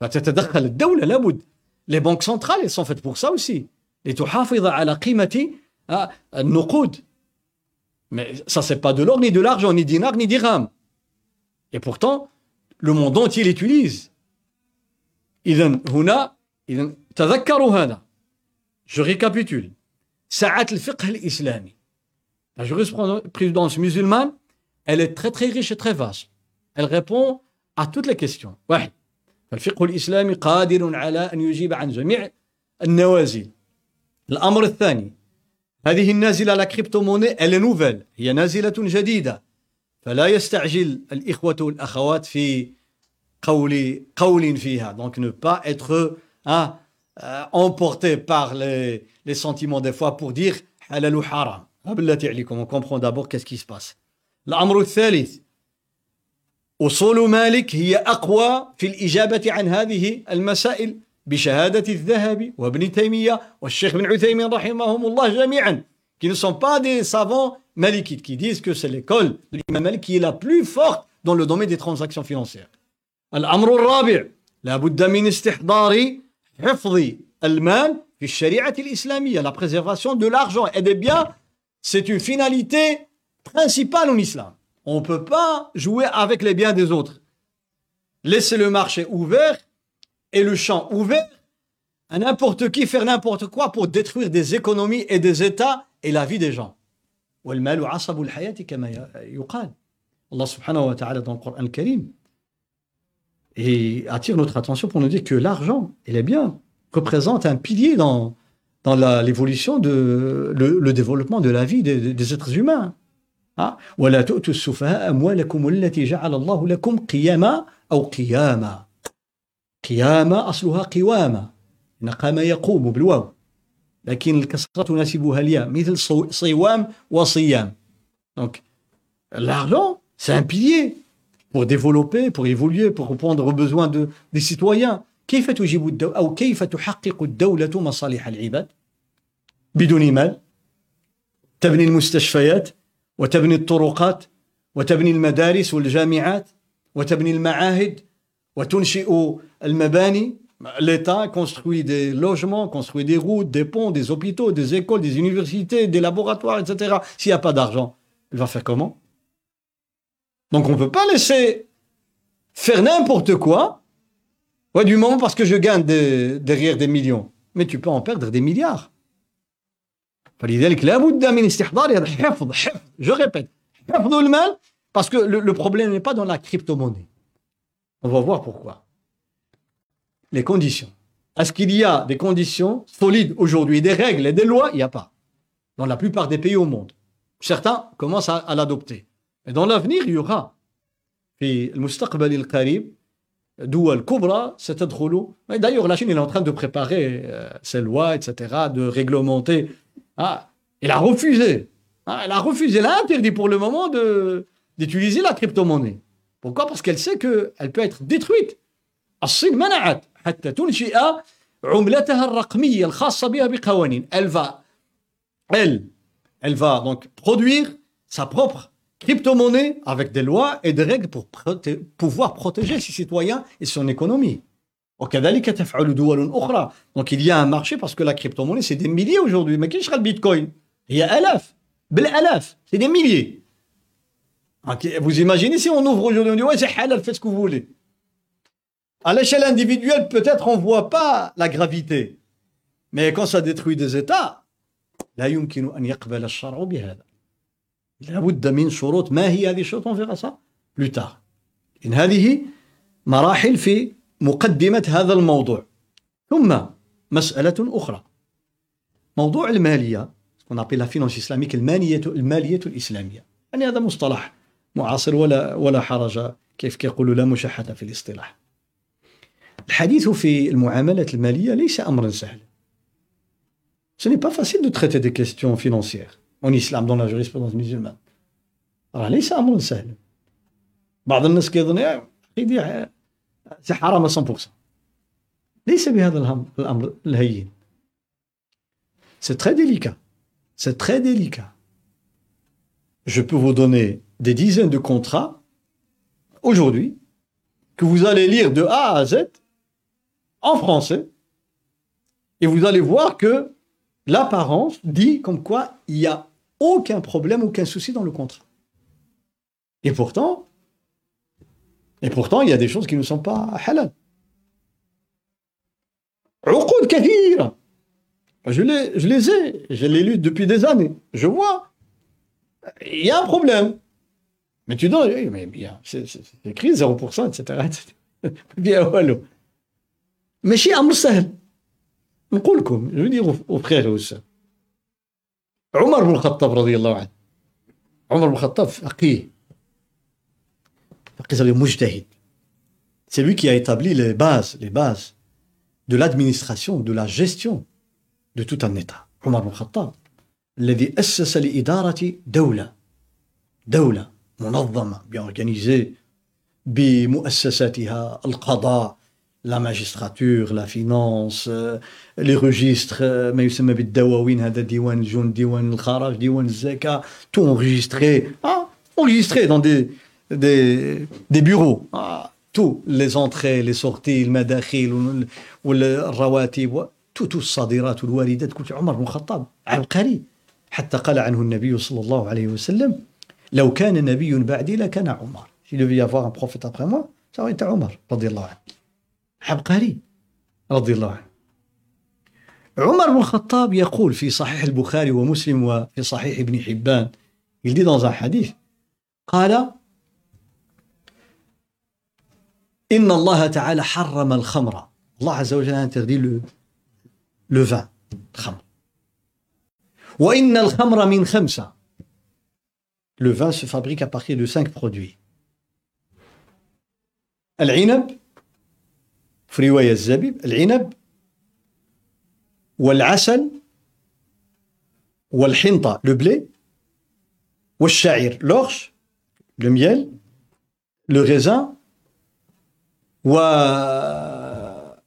[SPEAKER 1] فتتدخل الدوله لابد les banques centrales elles sont faites pour ça aussi لتحافظ على قيمه النقود mais ça c'est pas de l'or ni de l'argent ni dinar ni dirham et pourtant le monde entier l'utilise إذا هنا إذا تذكروا هذا. Je récapitule. ساعات الفقه الإسلامي. La jurisprudence musulmane elle est très très riche et très vaste. Elle répond à toutes les questions. واحد الفقه الإسلامي قادر على أن يجيب عن جميع النوازل. الأمر الثاني. هذه النازلة لا كريبتو موني elle nouvelle. هي نازلة جديدة. فلا يستعجل الإخوة والأخوات في قول قول فيها. Donc ne pas être hein, euh, emporté par les, les sentiments des fois pour dire halal ou haram بالله عليكم on comprend d'abord qu'est-ce qui se passe الأمر الثالث أصول مالك هي أقوى في الإجابة عن هذه المسائل بشهادة الذهبي وابن تيمية والشيخ بن عثيمين رحمهم الله جميعا qui ne sont pas des savants malikites qui disent que c'est l'école de l'imam Malik qui est la plus forte dans le domaine des transactions financières الأمر الرابع لابد من استحضار la préservation de l'argent eh et des biens, c'est une finalité principale en islam. On ne peut pas jouer avec les biens des autres. Laisser le marché ouvert et le champ ouvert à n'importe qui faire n'importe quoi pour détruire des économies et des États et la vie des gens. Allah subhanahu wa ta'ala dans le Coran Karim et attire notre attention pour nous dire que l'argent, il est bien, représente un pilier dans, dans l'évolution de le, le, développement de la vie des, des êtres humains. ولا تؤتوا السفهاء أموالكم التي جعل الله لكم قياما أو قياما قياما أصلها قوامة إن قام يقوم بالواو لكن الكسرة تناسبها الياء مثل صوام وصيام donc l'argent c'est un pilier pour développer pour évoluer pour répondre aux besoins de, des citoyens كيف تجيب الدولة أو كيف تحقق الدولة مصالح العباد بدون مال تبني المستشفيات وتبني الطرقات وتبني المدارس والجامعات وتبني المعاهد وتنشئ المباني L'État construit des logements, construit des routes, des ponts, des hôpitaux, des écoles, des universités, des laboratoires, etc. S'il n'y a pas d'argent, il va faire comment Donc on ne peut pas laisser faire n'importe quoi, du moment parce que je gagne derrière des millions. Mais tu peux en perdre des milliards. Je répète, parce que le, problème n'est pas dans la crypto-monnaie. On va voir pourquoi. Les conditions. Est-ce qu'il y a des conditions solides aujourd'hui, des règles et des lois? Il n'y a pas. Dans la plupart des pays au monde. Certains commencent à l'adopter. Et dans l'avenir, il y aura, D'ailleurs, la Chine est en train de préparer euh, ses lois, etc., de réglementer. Ah, elle a refusé. Ah, elle a refusé, elle a interdit pour le moment d'utiliser la crypto-monnaie. Pourquoi? Parce qu'elle sait qu'elle peut être détruite. Elle va, elle, elle va donc produire sa propre crypto-monnaie avec des lois et des règles pour pouvoir protéger ses citoyens et son économie. Donc il y a un marché parce que la crypto-monnaie, c'est des milliers aujourd'hui. Mais qui sera le bitcoin? Il y a Alaf. C'est des milliers. Vous imaginez si on ouvre aujourd'hui, on dit Ouais, c'est halal, faites ce que vous voulez. À l'échelle individuelle, peut-être on ne voit pas la gravité. Mais quand ça détruit des États. لابد من شروط ما هي هذه الشروط plus tard. إن هذه مراحل في مقدمة هذا الموضوع. ثم مسألة أخرى. موضوع المالية la finance islamique المالية المالية الإسلامية. يعني هذا مصطلح معاصر ولا ولا حرج كيف كيقولوا لا مشاحة في الاصطلاح الحديث في المعاملات المالية ليس أمرا سهلا Ce n'est pas facile de traiter des questions financières en islam dans la jurisprudence musulmane. راه ليس أمرا سهلا. بعض الناس كيظن يدي سي حرام 100%. ليس بهذا الأمر الهين. C'est très délicat. C'est très délicat. Je peux vous donner des dizaines de contrats aujourd'hui que vous allez lire de A à Z en français et vous allez voir que l'apparence dit comme quoi il n'y a aucun problème, aucun souci dans le contrat. Et pourtant, et pourtant, il y a des choses qui ne sont pas halal. Je les, je les ai, je les lu depuis des années. Je vois, il y a un problème. Mais tu donnes, mais c'est écrit 0%, etc. etc. Bien, Mais chez Amr نقول لكم جو sœurs عمر بن الخطاب رضي الله عنه. عمر بن الخطاب فقيه. فقيه مجتهد. Lui qui a établi les bases les bases de l'administration de la gestion de tout un état. عمر بن الخطاب الذي لإدارة دولة. دولة منظمة bien organisée بمؤسساتها القضاء la magistrature la finance les registres ما يسمى بالدواوين هذا ديوان الجند ديوان الخراج ديوان الزكاة tout enregistré ah, enregistré dans des des, des bureaux ah, tout les entrées les sorties المداخل والرواتب tout tout الصادرات والواردات كل عمر بن الخطاب عبقري حتى قال عنه النبي صلى الله عليه وسلم لو كان نبي بعدي لكان عمر s'il devait y avoir un prophète après moi سويت عمر رضي الله عنه عبقري رضي الله عنه. عمر بن الخطاب يقول في صحيح البخاري ومسلم وفي صحيح ابن حبان il dit hadith قال إن الله تعالى حرم الخمر. الله عز وجل interdit le, le الخمر. وإن الخمر من خمسة. Le vin se fabrique à partir de cinq produits. العنب في رواية الزبيب العنب والعسل والحنطة le blé والشعير l'orge le miel le raisin والتمر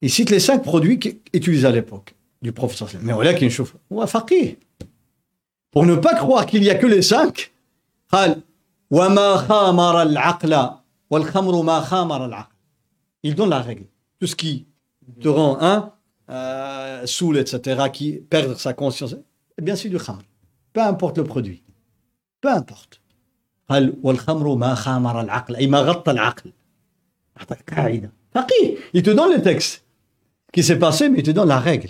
[SPEAKER 1] Il cite les cinq produits utilisés à l'époque du prophète. Mais voilà qu'il chauffe. faqih. Pour ne pas croire qu'il n'y a que les cinq, il donne la règle. Tout ce qui te rend un euh, saoul, etc., qui perdre sa conscience, eh bien c'est du khamr. Peu importe le produit. Peu importe. Il te donne le texte qui s'est passé, mais il te donne la règle.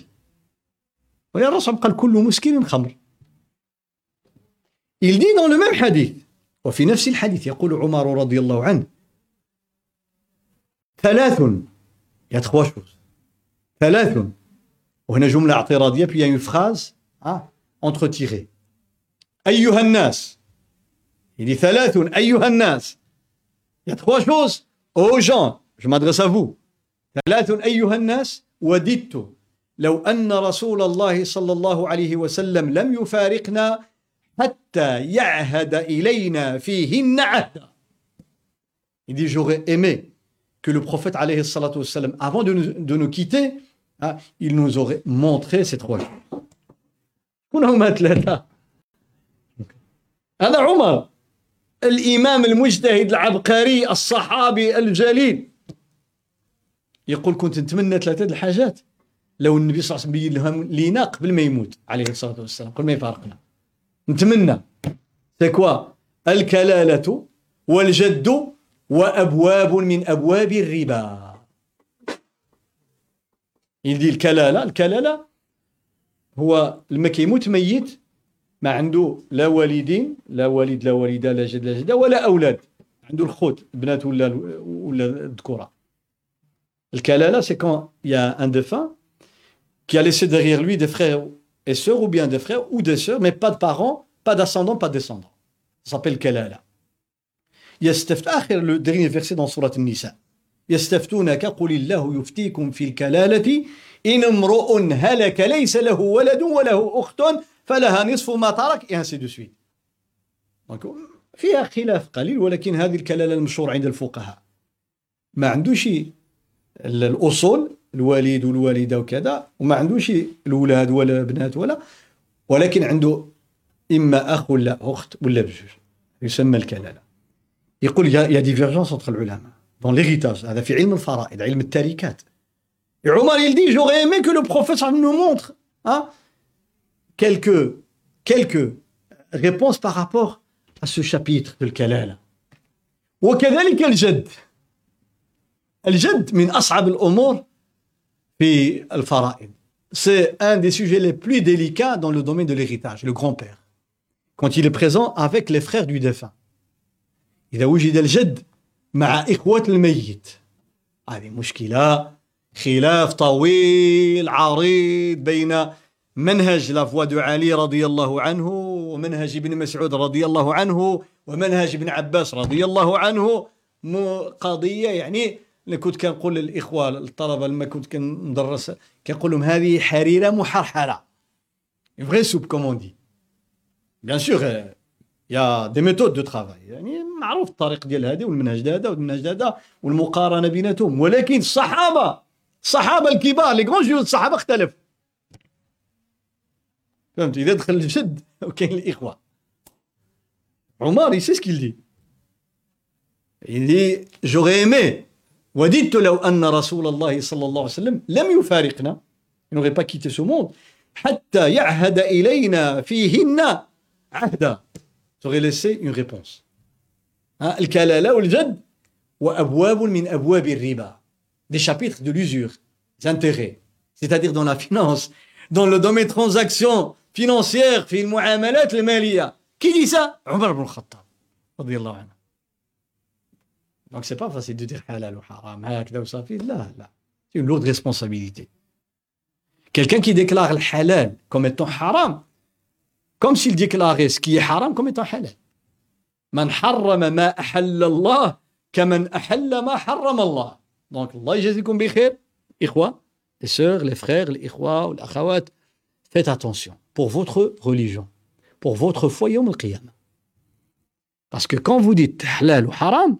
[SPEAKER 1] Il dit dans le même hadith وفي نفس الحديث يقول عمر رضي الله عنه ثلاث a trois ثلاث. وهنا جملة اعتراضية puis il y a أيها الناس dit ثلاث أيها الناس trois choses aux gens je m'adresse à vous. ثلاث أيها الناس وددت. لو أن رسول الله صلى الله عليه وسلم لم يفارقنا حتى يعهد إلينا فيهن عهدا Il dit j'aurais aimé que le prophète alayhi salatu wassalam, avant de nous, de nous quitter, hein, il nous aurait montré ces trois choses. هما ثلاثة هذا عمر الإمام المجتهد العبقري الصحابي الجليل يقول كنت نتمنى ثلاثة الحاجات لو النبي صلى الله عليه وسلم بين لهم لينا قبل ما يموت عليه الصلاه والسلام قبل ما يفارقنا نتمنى. سي الكلالة والجد وأبواب من أبواب الربا. يدي الكلالة. الكلالة هو لما كيموت ميت ما عنده لا والدين لا والد لا والدة لا جد لا جدة ولا أولاد. عنده الخوت بنات ولا ولا c'est quand il y a un défunt qui a laissé derrière lui des et sœurs, ou bien des frères ou des sœurs, mais pas de parents, pas d'ascendants, pas de descendants. Ça s'appelle kalala. le dernier verset dans Surat Nisa. يستفتونك قل الله يفتيكم في الكلالة إن امرؤ هلك ليس له ولد وله أخت فلها نصف ما ترك et ainsi de suite. Donc فيها خلاف قليل ولكن هذه الكلالة المشهور عند الفقهاء ما عندوش الاصول الوالد والوالده وكذا وما عندوش الاولاد ولا بنات ولا ولكن عنده اما اخ ولا اخت ولا بجوج يسمى الكلاله يقول يا ديفيرجونس انتر العلماء دون ليغيتاج هذا في علم الفرائض علم التركات عمر il dit j'aurais aimé que le prophète nous montre hein, quelques quelques réponses par rapport à ce chapitre de الكلاله وكذلك الجد الجد من أصعب الأمور في الفرائض c'est un des sujets les plus délicats dans le domaine de l'héritage, le grand-père. Quand il est présent avec les frères du défunt. إذا وجد الجد مع إخوة الميت هذه مشكلة خلاف طويل عريض بين منهج لافوا دو علي رضي الله عنه ومنهج ابن مسعود رضي الله عنه ومنهج ابن عباس رضي الله عنه قضية يعني اللي كنت كنقول للإخوة الطلبه لما كنت كندرس كنقول لهم هذه حريرة محرحله فري سوب كومون دي بيان سور يا دي ميثود دو ترافاي يعني معروف الطريق ديال هذه والمنهج هذا والمنهج هذا والمقارنة بيناتهم. ولكن الصحابة الصحابة الكبار لي كرون جيو الصحابه اختلف. فهمت؟ إذا دخل الجد وكاين الإخوة. عمر سي سكيل دي dit j'aurais aimé وددت لو أن رسول الله صلى الله عليه وسلم لم يفارقنا حتى يعهد إلينا فيهن عهدا. تغي لسي une réponse. الكلالة والجد وأبواب من أبواب الربا. دي شابيتر de l'usure des intérêts. C'est-à-dire dans la ترانزاكسيون dans في المعاملات المالية. كي دي ça? عمر بن الخطاب رضي الله عنه Donc, c'est pas facile de dire ah halal ou haram, ah, là, là. C'est une lourde responsabilité. Quelqu'un qui déclare le halal comme étant haram, comme s'il déclarait ce qui est haram comme étant halal. Man harrama ma ahalla Allah, kaman ahalla ma harrama Allah. Donc, Allah yazikum bi ikhwa, les sœurs, les frères, les ikhwa ou l'akhawat, faites attention pour votre religion, pour votre foyer au qiyam. Parce que quand vous dites halal ou haram,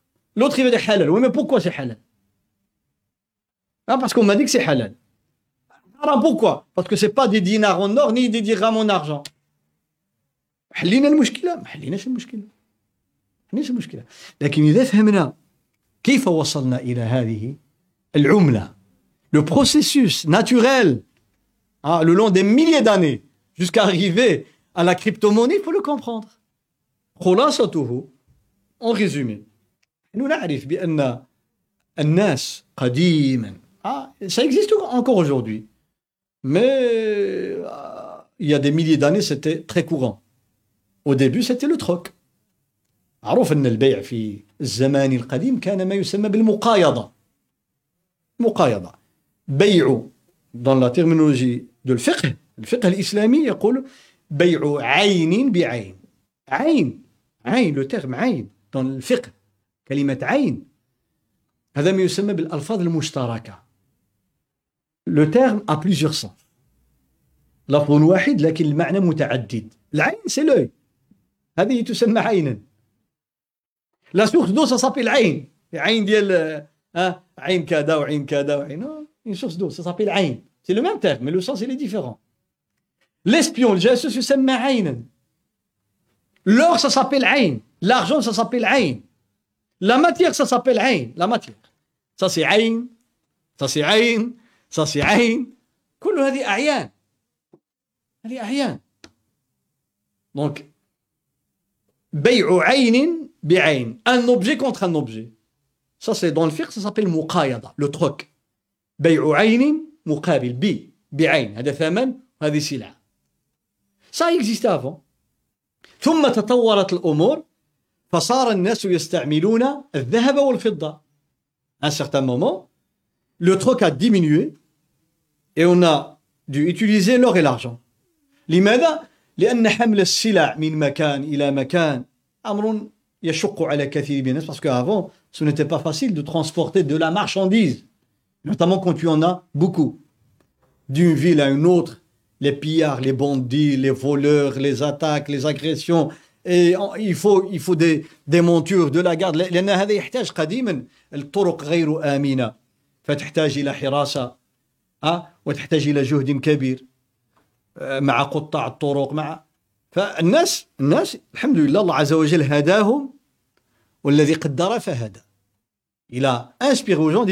[SPEAKER 1] لوتر يبدا حلال وي مي بوكوا سي حلال Ah, parce qu'on m'a dit que c'est halal. Alors pourquoi Parce que c'est pas des dinars en or ni des dirhams en argent. حلينا المشكلة ما حليناش المشكلة حليناش المشكلة لكن إذا فهمنا كيف وصلنا إلى هذه العملة le processus naturel hein, le long des milliers d'années jusqu'à arriver à la crypto-monnaie, il faut le comprendre. خلاصته en résumé نو نعرف بأن الناس قديما آه سا اكزيست انكور اجوردي مي يا دي ميليي داني سيتي تري كوغون أو ديبي سيتي لو تروك معروف أن البيع في الزمان القديم كان ما يسمى بالمقايضة. مقايضة. بيع دون لا تيرمينولوجي دو الفقه الفقه الإسلامي يقول بيع عين بعين. عين. عين لو تيرم عين. دون الفقه كلمة عين. هذا ما يسمى بالألفاظ المشتركة. لو تيرم ا بليزيور سون لفظ واحد لكن المعنى متعدد. العين سي لوي هذه تسمى عينا. لا سورس دو سا سابيل العين عين ديال ها عين كذا وعين كذا وعين. اون سورس دو سا سابيل العين سي لو ميم تيرم لو سونس il est différent. الجاسوس يسمى عينا. L'or ça s'appelle عين. L'argent ça s'appelle عين. La matière ça s'appelle عين la matière ça c'est عين ça c'est عين صاصي عين. كل هذه أعيان. هذه أعيان. دونك بيع عين بعين. ان اوبجي كونتر ان اوبجي ça c'est dans le fiqh ça s'appelle مقايضة le troc بيع عين مقابل ب بعين. هذا ثمن وهذه سلعة. Ça existe avant. ثم تطورت الأمور فصار الناس يستعملون الذهب والفضة à un certain moment le troc a diminué et on a dû utiliser l'or et l'argent لماذا؟ لأن حمل السلع من مكان إلى مكان أمر يشق على كثير من الناس parce qu'avant ce n'était pas facile de transporter de la marchandise notamment quand tu en as beaucoup d'une ville à une autre les pillards, les bandits, les voleurs, les attaques, les agressions faut il faut des des montures de la garde. لأن هذا يحتاج قديما. الطرق غير آمنة. فتحتاج إلى حراسة أه؟ وتحتاج إلى جهد كبير. مع قطاع الطرق مع فالناس الناس الحمد لله الله عز وجل هداهم. والذي قدر فهدى. إلى انسبير aux gens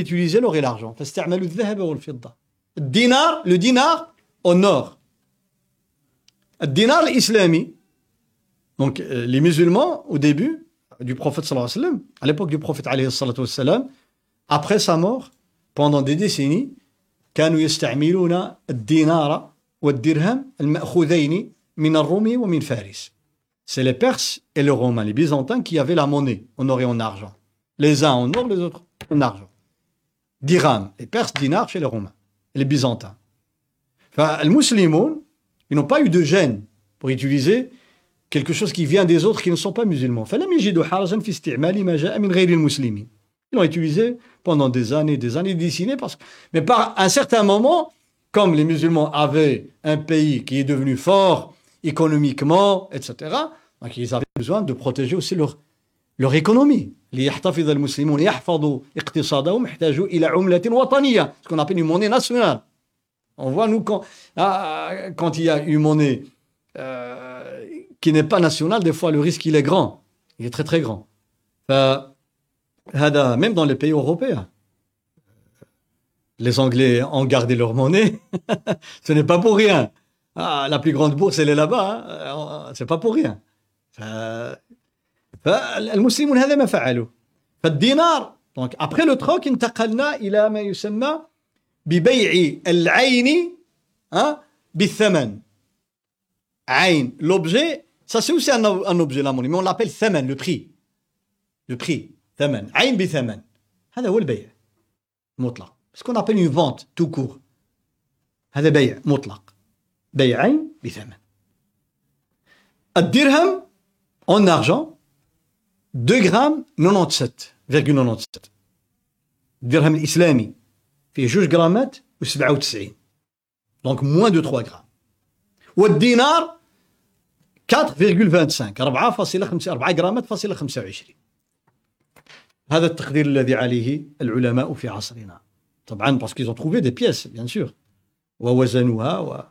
[SPEAKER 1] et l'argent فاستعملوا الذهب والفضة. الدينار لو دينار au nord. الدينار الإسلامي donc les musulmans au début du prophète sallallahu alayhi wa sallam à l'époque du prophète alayhi wa après sa mort pendant des décennies كانوا يستعملون الدينار والدرهم المأخوذين من الروم ومن فارس c'est les Perses et les Romains, les Byzantins qui avaient la monnaie en or et en argent. Les uns en or, les autres en argent. Dirham, les Perses, dinar chez les Romains, et les Byzantins. Enfin, les musulmans, ils n'ont pas eu de gêne pour utiliser quelque chose qui vient des autres qui ne sont pas musulmans. Ils l'ont utilisé pendant des années, des années dessiné parce que, mais par un certain moment, comme les musulmans avaient un pays qui est devenu fort économiquement, etc., donc ils avaient besoin de protéger aussi leur, leur économie. ce qu'on appelle une monnaie nationale. On voit, nous, quand, ah, quand il y a une monnaie euh, qui n'est pas nationale, des fois, le risque, il est grand. Il est très, très grand. même dans les pays européens. Les Anglais ont gardé leur monnaie. Ce n'est pas pour rien. Ah, la plus grande bourse, elle est là-bas. Hein. C'est pas pour rien. فالمسلمون هذا ما فعلوا فالدينار donc après le troc انتقلنا إلى ما يسمى ببيع العين hein, بالثمن عين l'objet ça c'est aussi un, un objet la monnaie mais on l'appelle ثمن le prix. Le prix ثمن عين بثمن هذا هو البيع مطلق qu'on appelle une vente tout court. هذا بيع مطلق بيع عين بثمن الدرهم en argent 2 grammes 97,97 الدرهم الإسلامي فيه جوج جرامات و97 دونك موان دو 3 غرام والدينار 4,25 4.5 4 جرامات فاصلة 25 هذا التقدير الذي عليه العلماء في عصرنا. طبعا باسكو ont trouvé des pièces bien sûr. ووزنوها و...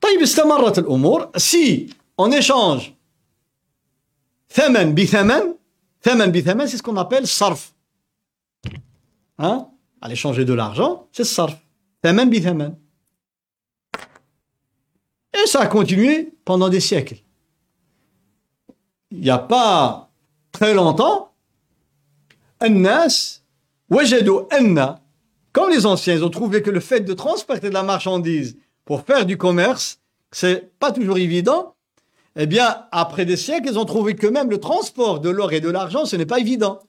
[SPEAKER 1] طيب استمرت الأمور. سي اون échange ثمن بثمن ثمن بثمن c'est ce qu'on appelle صرف. Hein aller changer de l'argent c'est صرف. ثمن بثمن. et ça a continué pendant des siècles il n'y a pas très longtemps الناس وجدوا أن comme les anciens ils ont trouvé que le fait de transporter de la marchandise pour faire du commerce c'est pas toujours évident eh bien, après des siècles, ils ont trouvé que même le transport de l'or et de l'argent, ce n'est pas évident.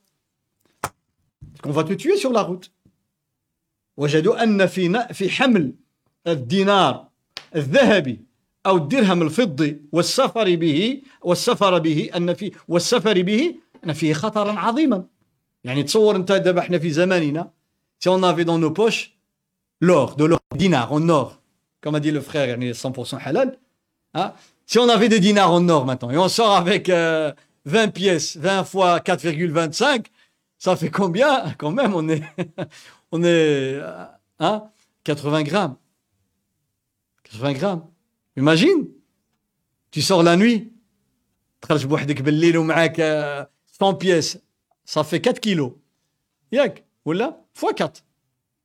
[SPEAKER 1] Parce qu'on va te tuer sur la route. وجدوا أن في في حمل الدينار الذهبي أو الدرهم الفضي والسفر به والسفر به أن في والسفر به أن فيه خطرا عظيما يعني تصور أنت دابا احنا في زماننا si on avait dans nos poches l'or de l'or dinar en or comme a dit le frère يعني 100% halal hein, Si on avait des dinars en or maintenant et on sort avec 20 euh, pièces, 20 fois 4,25, ça fait combien Quand même, on est, on est, euh, hein 80 grammes. 80 grammes. Imagine, tu sors la nuit, 100 euh, pièces, ça fait 4 kilos. Yak, voilà, fois 4.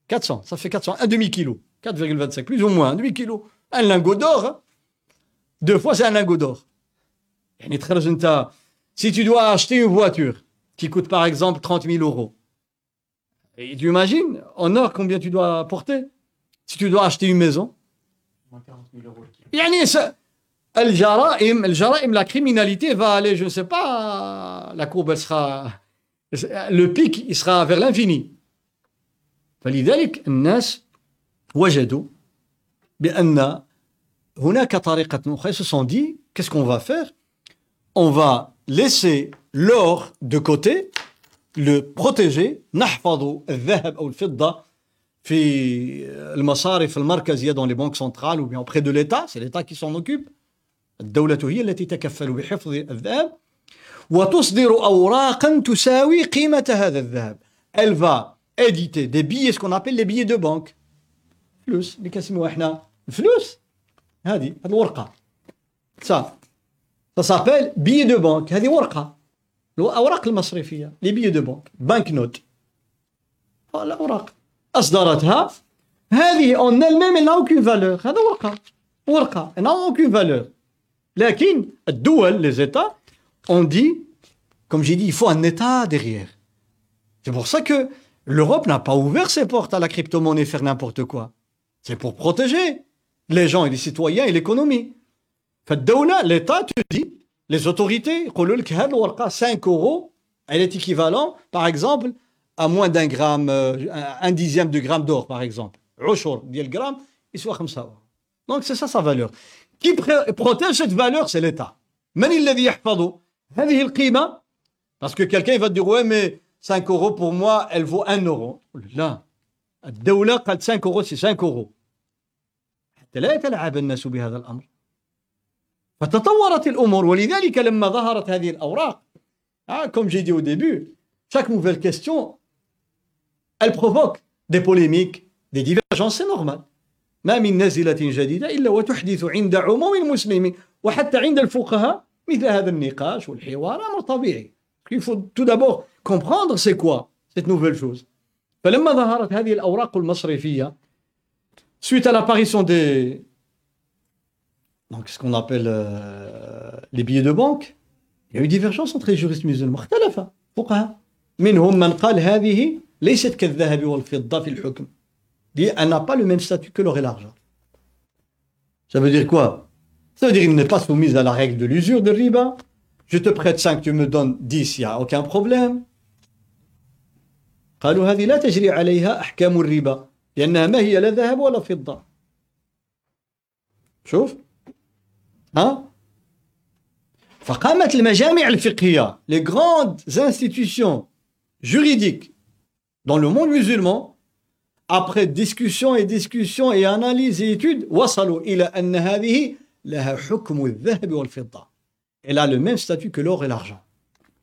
[SPEAKER 1] 400, ça fait 400, un demi-kilo. 4,25, plus ou moins, un demi-kilo. Un lingot d'or, hein. Deux fois, c'est un lingot d'or. Si tu dois acheter une voiture qui coûte par exemple 30 000 euros, tu imagines en or combien tu dois porter? Si tu dois acheter une maison, 40 000 euros La criminalité va aller, je ne sais pas, la courbe elle sera, le pic il sera vers l'infini. فلذلك الناس وجدوا بأن ils se sont dit, qu'est-ce qu'on va faire On va laisser l'or de côté, le protéger, نحفظ الذهب أو الفضة في المصارف المركزية dans les banques centrales ou bien auprès de l'État, c'est l'État qui s'en occupe. الدولة هي التي تكفل بحفظ الذهب. وتصدر أوراقا تساوي قيمة هذا الذهب. Elle va éditer des billets, ce qu'on appelle les billets. فلوس اللي كنسميوها إحنا الفلوس هذه هذه ورقه صافي ça s'appelle billet de banque. هذه ورقة. الأوراق المصرفية. لي بيي دو بانك بانك نوت الاوراق اصدرتها هذه اون الميم لا اوكين فالور هذا ورقه ورقه لا اوكين فالور لكن الدول لي زيتا اون دي comme j'ai dit il faut un état derrière c'est pour ça que l'Europe n'a pas ouvert ses portes à la crypto-monnaie faire n'importe quoi c'est pour protéger les gens et les citoyens et l'économie. l'État te dit, les autorités, 5 euros, elle est équivalent, par exemple, à moins d'un gramme, euh, un dixième de gramme d'or, par exemple. gramme, il soit comme ça. Donc c'est ça sa valeur. Qui protège cette valeur, c'est l'État. Parce que quelqu'un va te dire, ouais, mais 5 euros pour moi, elle vaut 1 euro. Là, الدولة قالت 5 euros, c'est 5 euros. حتى لا يتلاعب الناس بهذا الأمر. فتطورت الأمور ولذلك لما ظهرت هذه الأوراق ah, comme j'ai dit au début chaque nouvelle question elle provoque des polémiques des divergences c'est normal ما من نازلة جديدة إلا وتحدث عند عموم المسلمين وحتى عند الفقهاء مثل هذا النقاش والحوار أمر طبيعي il faut tout d'abord comprendre c'est quoi cette nouvelle chose فلما ظهرت هذه الأوراق المصرفية suite à l'apparition des donc ce qu'on appelle euh, les billets de banque, il y a eu divergence entre les juristes musulmans. اختلف فقهاء منهم من قال هذه ليست كالذهب والفضة في الحكم. Dit, elle n'a pas le même statut que l'or et l'argent. Ça veut dire quoi Ça veut dire qu'elle n'est pas soumise à la règle de l'usure de riba. Je te prête 5, tu me donnes 10, il n'y a aucun problème. قالوا هذه لا تجري عليها أحكام الربا لأنها ما هي لا ذهب ولا فضة شوف Hein les grandes institutions juridiques dans le monde musulman, après discussion et discussion et analyse et études, Elle a le même statut que l'or et l'argent.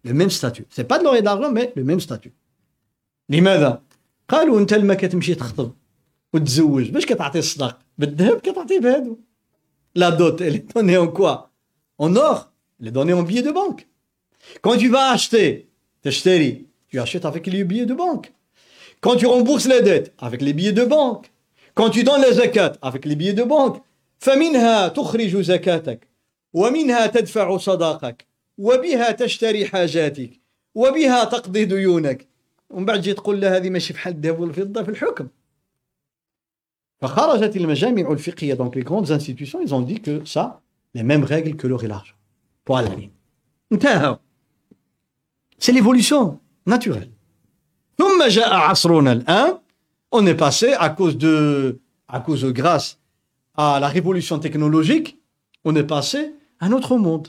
[SPEAKER 1] Le même statut. C'est pas de l'or et de l'argent, mais le même statut. لماذا؟ قالوا انت لما كتمشي تخطب وتزوج باش كتعطي الصداق بالذهب كتعطيه بهادو la dot, elle est donnée en quoi En or, elle est donnée en billets de banque. Quand tu vas acheter, tu achètes avec les billets de banque. Quand tu rembourses les dettes, avec les billets de banque. Quand tu donnes les zakat, avec les billets de banque. فمنها تخرج زكاتك ومنها تدفع صداقك وبها تشتري حاجاتك وبها تقضي ديونك ومن بعد جيت تقول له هذه ماشي بحال الذهب والفضه في الحكم donc les grandes institutions, ils ont dit que ça, les mêmes règles que l'or et l'argent. Pour aller. C'est l'évolution naturelle. On est passé à cause de, à cause de grâce à la révolution technologique, on est passé à un autre monde.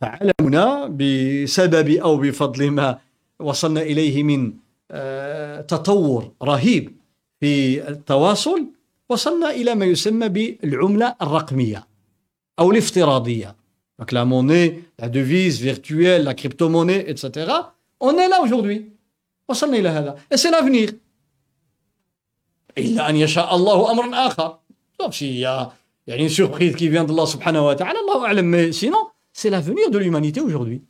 [SPEAKER 1] فعلمنا بسبب أو بفضل ما وصلنا إليه من تطور رهيب في التواصل وصلنا إلى ما يسمى بالعملة الرقمية أو الافتراضية Donc la monnaie, la devise virtuelle, la crypto-monnaie, etc. On est là aujourd'hui. وصلنا إلى هذا. Et c'est l'avenir. إلا أن يشاء الله أمرا آخر. Sauf s'il y a, il y a une surprise qui vient d'Allah subhanahu wa ta'ala, Allah a'lam. Mais sinon, c'est l'avenir de l'humanité aujourd'hui.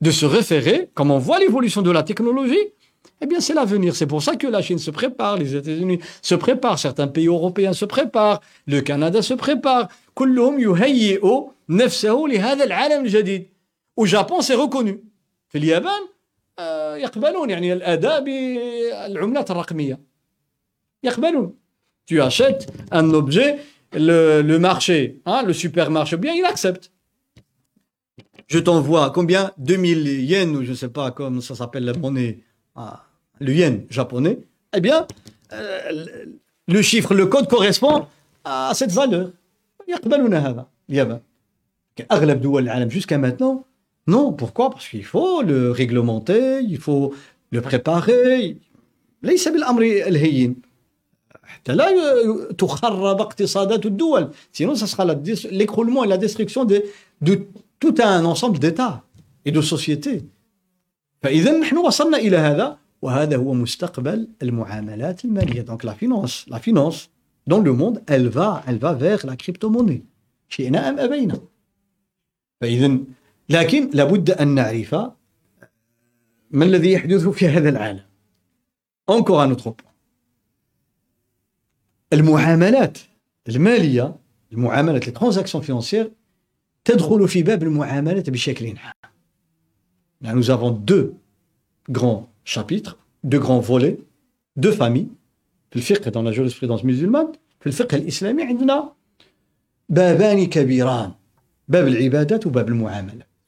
[SPEAKER 1] De se référer, comme on voit l'évolution de la technologie, eh bien, c'est l'avenir. C'est pour ça que la Chine se prépare, les États-Unis se préparent, certains pays européens se préparent, le Canada se prépare. Au Japon, c'est reconnu. في اليابان يقبلون يعني الأداء بالعملات الرقمية. يقبلون. Tu achètes un objet, le, le marché, hein, le supermarché, bien, il accepte. Je t'envoie combien 2000 yens ou je ne sais pas comment ça s'appelle la monnaie le yen japonais, eh bien, euh, le chiffre, le code correspond à cette valeur. Jusqu'à maintenant, non. Pourquoi Parce qu'il faut le réglementer, il faut le préparer. ليس بالامر الهين حتى لا تخرب اقتصادات الدول sinon ça sera l'écroulement et la destruction de, de tout un ensemble d'états et de sociétés فاذا نحن وصلنا الى هذا وهذا هو مستقبل المعاملات الماليه دونك لا فينونس لا فينونس دون لو موند elle va elle va vers la crypto-monnaie شئنا ام ابينا فاذا لكن لابد أن نعرف ما الذي يحدث في هذا العالم. Encore un autre point. المعاملات المالية المعاملات transactions financières تدخل في باب المعاملات بشكل عام. Nous avons deux grands chapitres, deux grands volets, deux familles. في الفقه dans la jurisprudence musulmane في الفقه الإسلامي عندنا بابان كبيران باب العبادات وباب المعاملات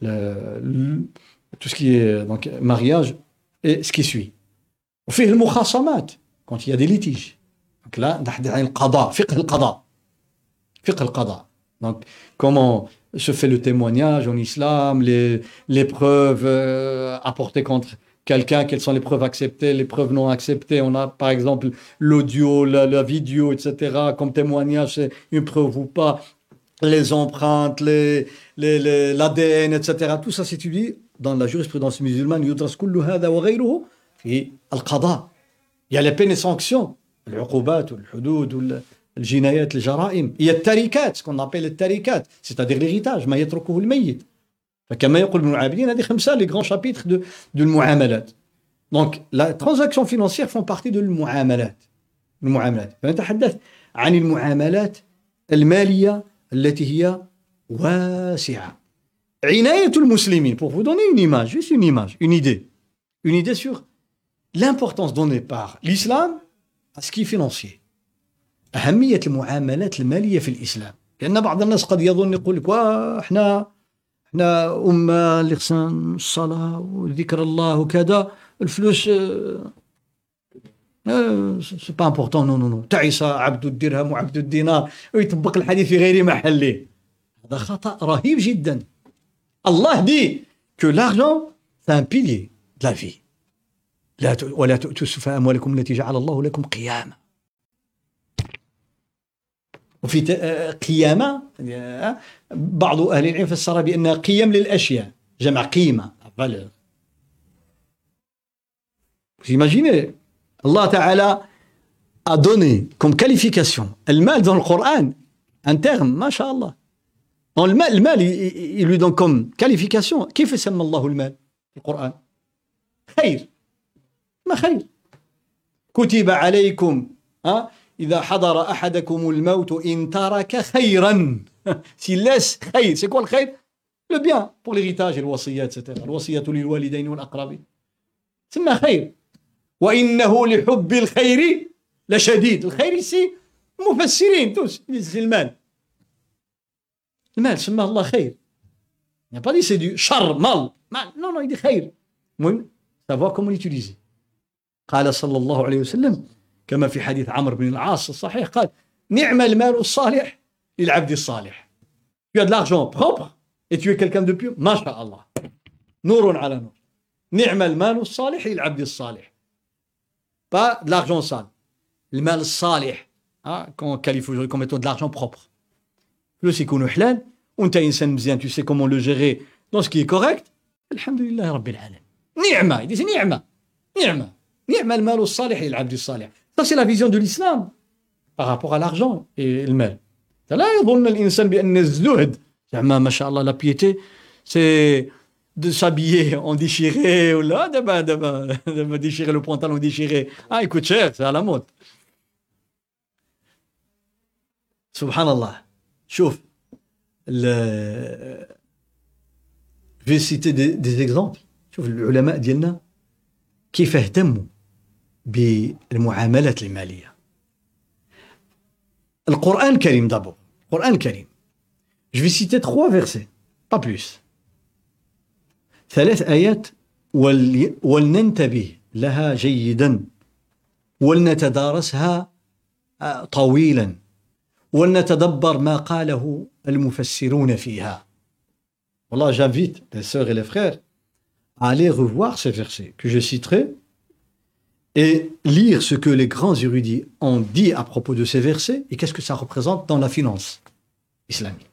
[SPEAKER 1] tout ce qui est euh, donc, mariage et ce qui suit. On fait le mukhasamat quand il y a des litiges. Donc là, on a le qada, le fikh, le qada. donc, comment se fait le témoignage en islam, les, les preuves euh, apportées contre quelqu'un, quelles sont les preuves acceptées, les preuves non acceptées. On a par exemple l'audio, la, vidéo, etc. Comme témoignage, c'est une preuve ou pas. Les empreintes, les, les, etc. Tout ça s'étudie dans la jurisprudence musulmane. Il y a les peines et sanctions, العقوبات والحدود الجنايات الجرائم هي التركات qu'on appelle التركات c'est-à-dire l'héritage. ما يتركه الميت فكما يقول ابن العابدين هذه خمسه لي غران شابيتر دو دو المعاملات دونك لا ترانزاكسيون فينانسيير فون بارتي دو المعاملات المعاملات فنتحدث عن المعاملات الماليه التي هي واسعة. عناية المسلمين. Pour vous donner une image juste une image une idée. Une idée sur l'importance donnée par l'islam à ce qui est financier. أهمية المعاملات المالية في الإسلام. لأن بعض الناس قد يظن يقول لك إحنا إحنا أمة اللي خصنا الصلاة وذكر الله وكذا الفلوس سي با امبورتون نو نو نو تعس عبد الدرهم وعبد الدينار ويطبق الحديث في غير محله. هذا خطأ رهيب جدا. الله دي كو لارجون سي ان بيلي لا في لا ولا تؤتوا السفهاء أموالكم التي جعل الله لكم قياما. وفي آه، قيامة بعض أهل العلم فسر بأن قيم للأشياء جمع قيمة Vous imaginez, Allah Ta'ala a donné comme qualification le mal dans le Coran, un terme, masha'Allah. Dans le mal, le mal, il, il كيف سمى الله المال في القرآن خير ما خير كتب عليكم ها إذا حضر أحدكم الموت إن ترك خيرا s'il laisse خير c'est quoi le خير le bien pour l'héritage et etc الوصية للوالدين والأقربين سمى خير وإنه لحب الخير لشديد الخير ici مفسرين tous المال المال سماه الله خير il n'a pas dit c'est du char mal mal non non il dit خير المهم savoir comment l'utiliser قال صلى الله عليه وسلم كما في حديث عمرو بن العاص الصحيح قال نعم المال الصالح للعبد الصالح tu as de l'argent propre et tu es quelqu'un de pur ما شاء الله نور على نور نعم المال الصالح للعبد الصالح pas de l'argent sale المال الصالح hein, qu'on qualifie aujourd'hui comme étant de l'argent propre فلوس يكونوا حلال وانت انسان مزيان tu sais comment le gérer dans ce qui est correct الحمد لله رب العالمين نعمه يدي نعمه نعمه نعم المال الصالح للعبد الصالح Ça, c'est la vision de l'islam par rapport à l'argent et le mal. لا يظن الإنسان بأن الزهد زعما ما شاء الله لا بيتي سي de s'habiller en déchiré ou là d'abord d'abord de déchirer le pantalon déchiré ah il coûte cher c'est à la mode subhanallah شوف في سيتي دي, دي زيكزومبل شوف العلماء ديالنا كيف اهتموا بالمعاملات المالية. القرآن الكريم دابو القرآن الكريم جو في سيتي تخوا فيرسي با بلوس ثلاث آيات. ول... ولننتبه لها جيدا. ولنتدارسها طويلا. ولنتدبر ما قاله المفسرون فيها والله j'invite les sœurs et les frères à aller revoir ces versets que je citerai et lire ce que les grands érudits ont dit à propos de ces versets et qu'est-ce que ça représente dans la finance islamique.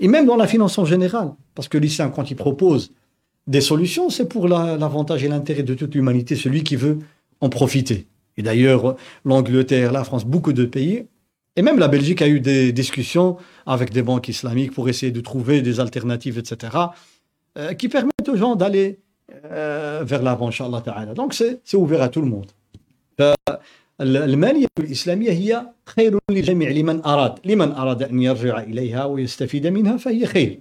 [SPEAKER 1] Et même dans la finance en général, parce que l'islam, quand il propose des solutions, c'est pour l'avantage et l'intérêt de toute l'humanité, celui qui veut en profiter. Et d'ailleurs, l'Angleterre, la France, beaucoup de pays Et même la Belgique a eu des discussions avec des banques islamiques pour essayer de trouver des alternatives, etc., euh, qui permettent aux gens d'aller euh, vers l'avant, Inch'Allah Ta'ala. Donc c'est ouvert à tout le monde. المالية الإسلامية هي خير للجميع لمن أراد لمن أراد أن يرجع إليها ويستفيد منها فهي خير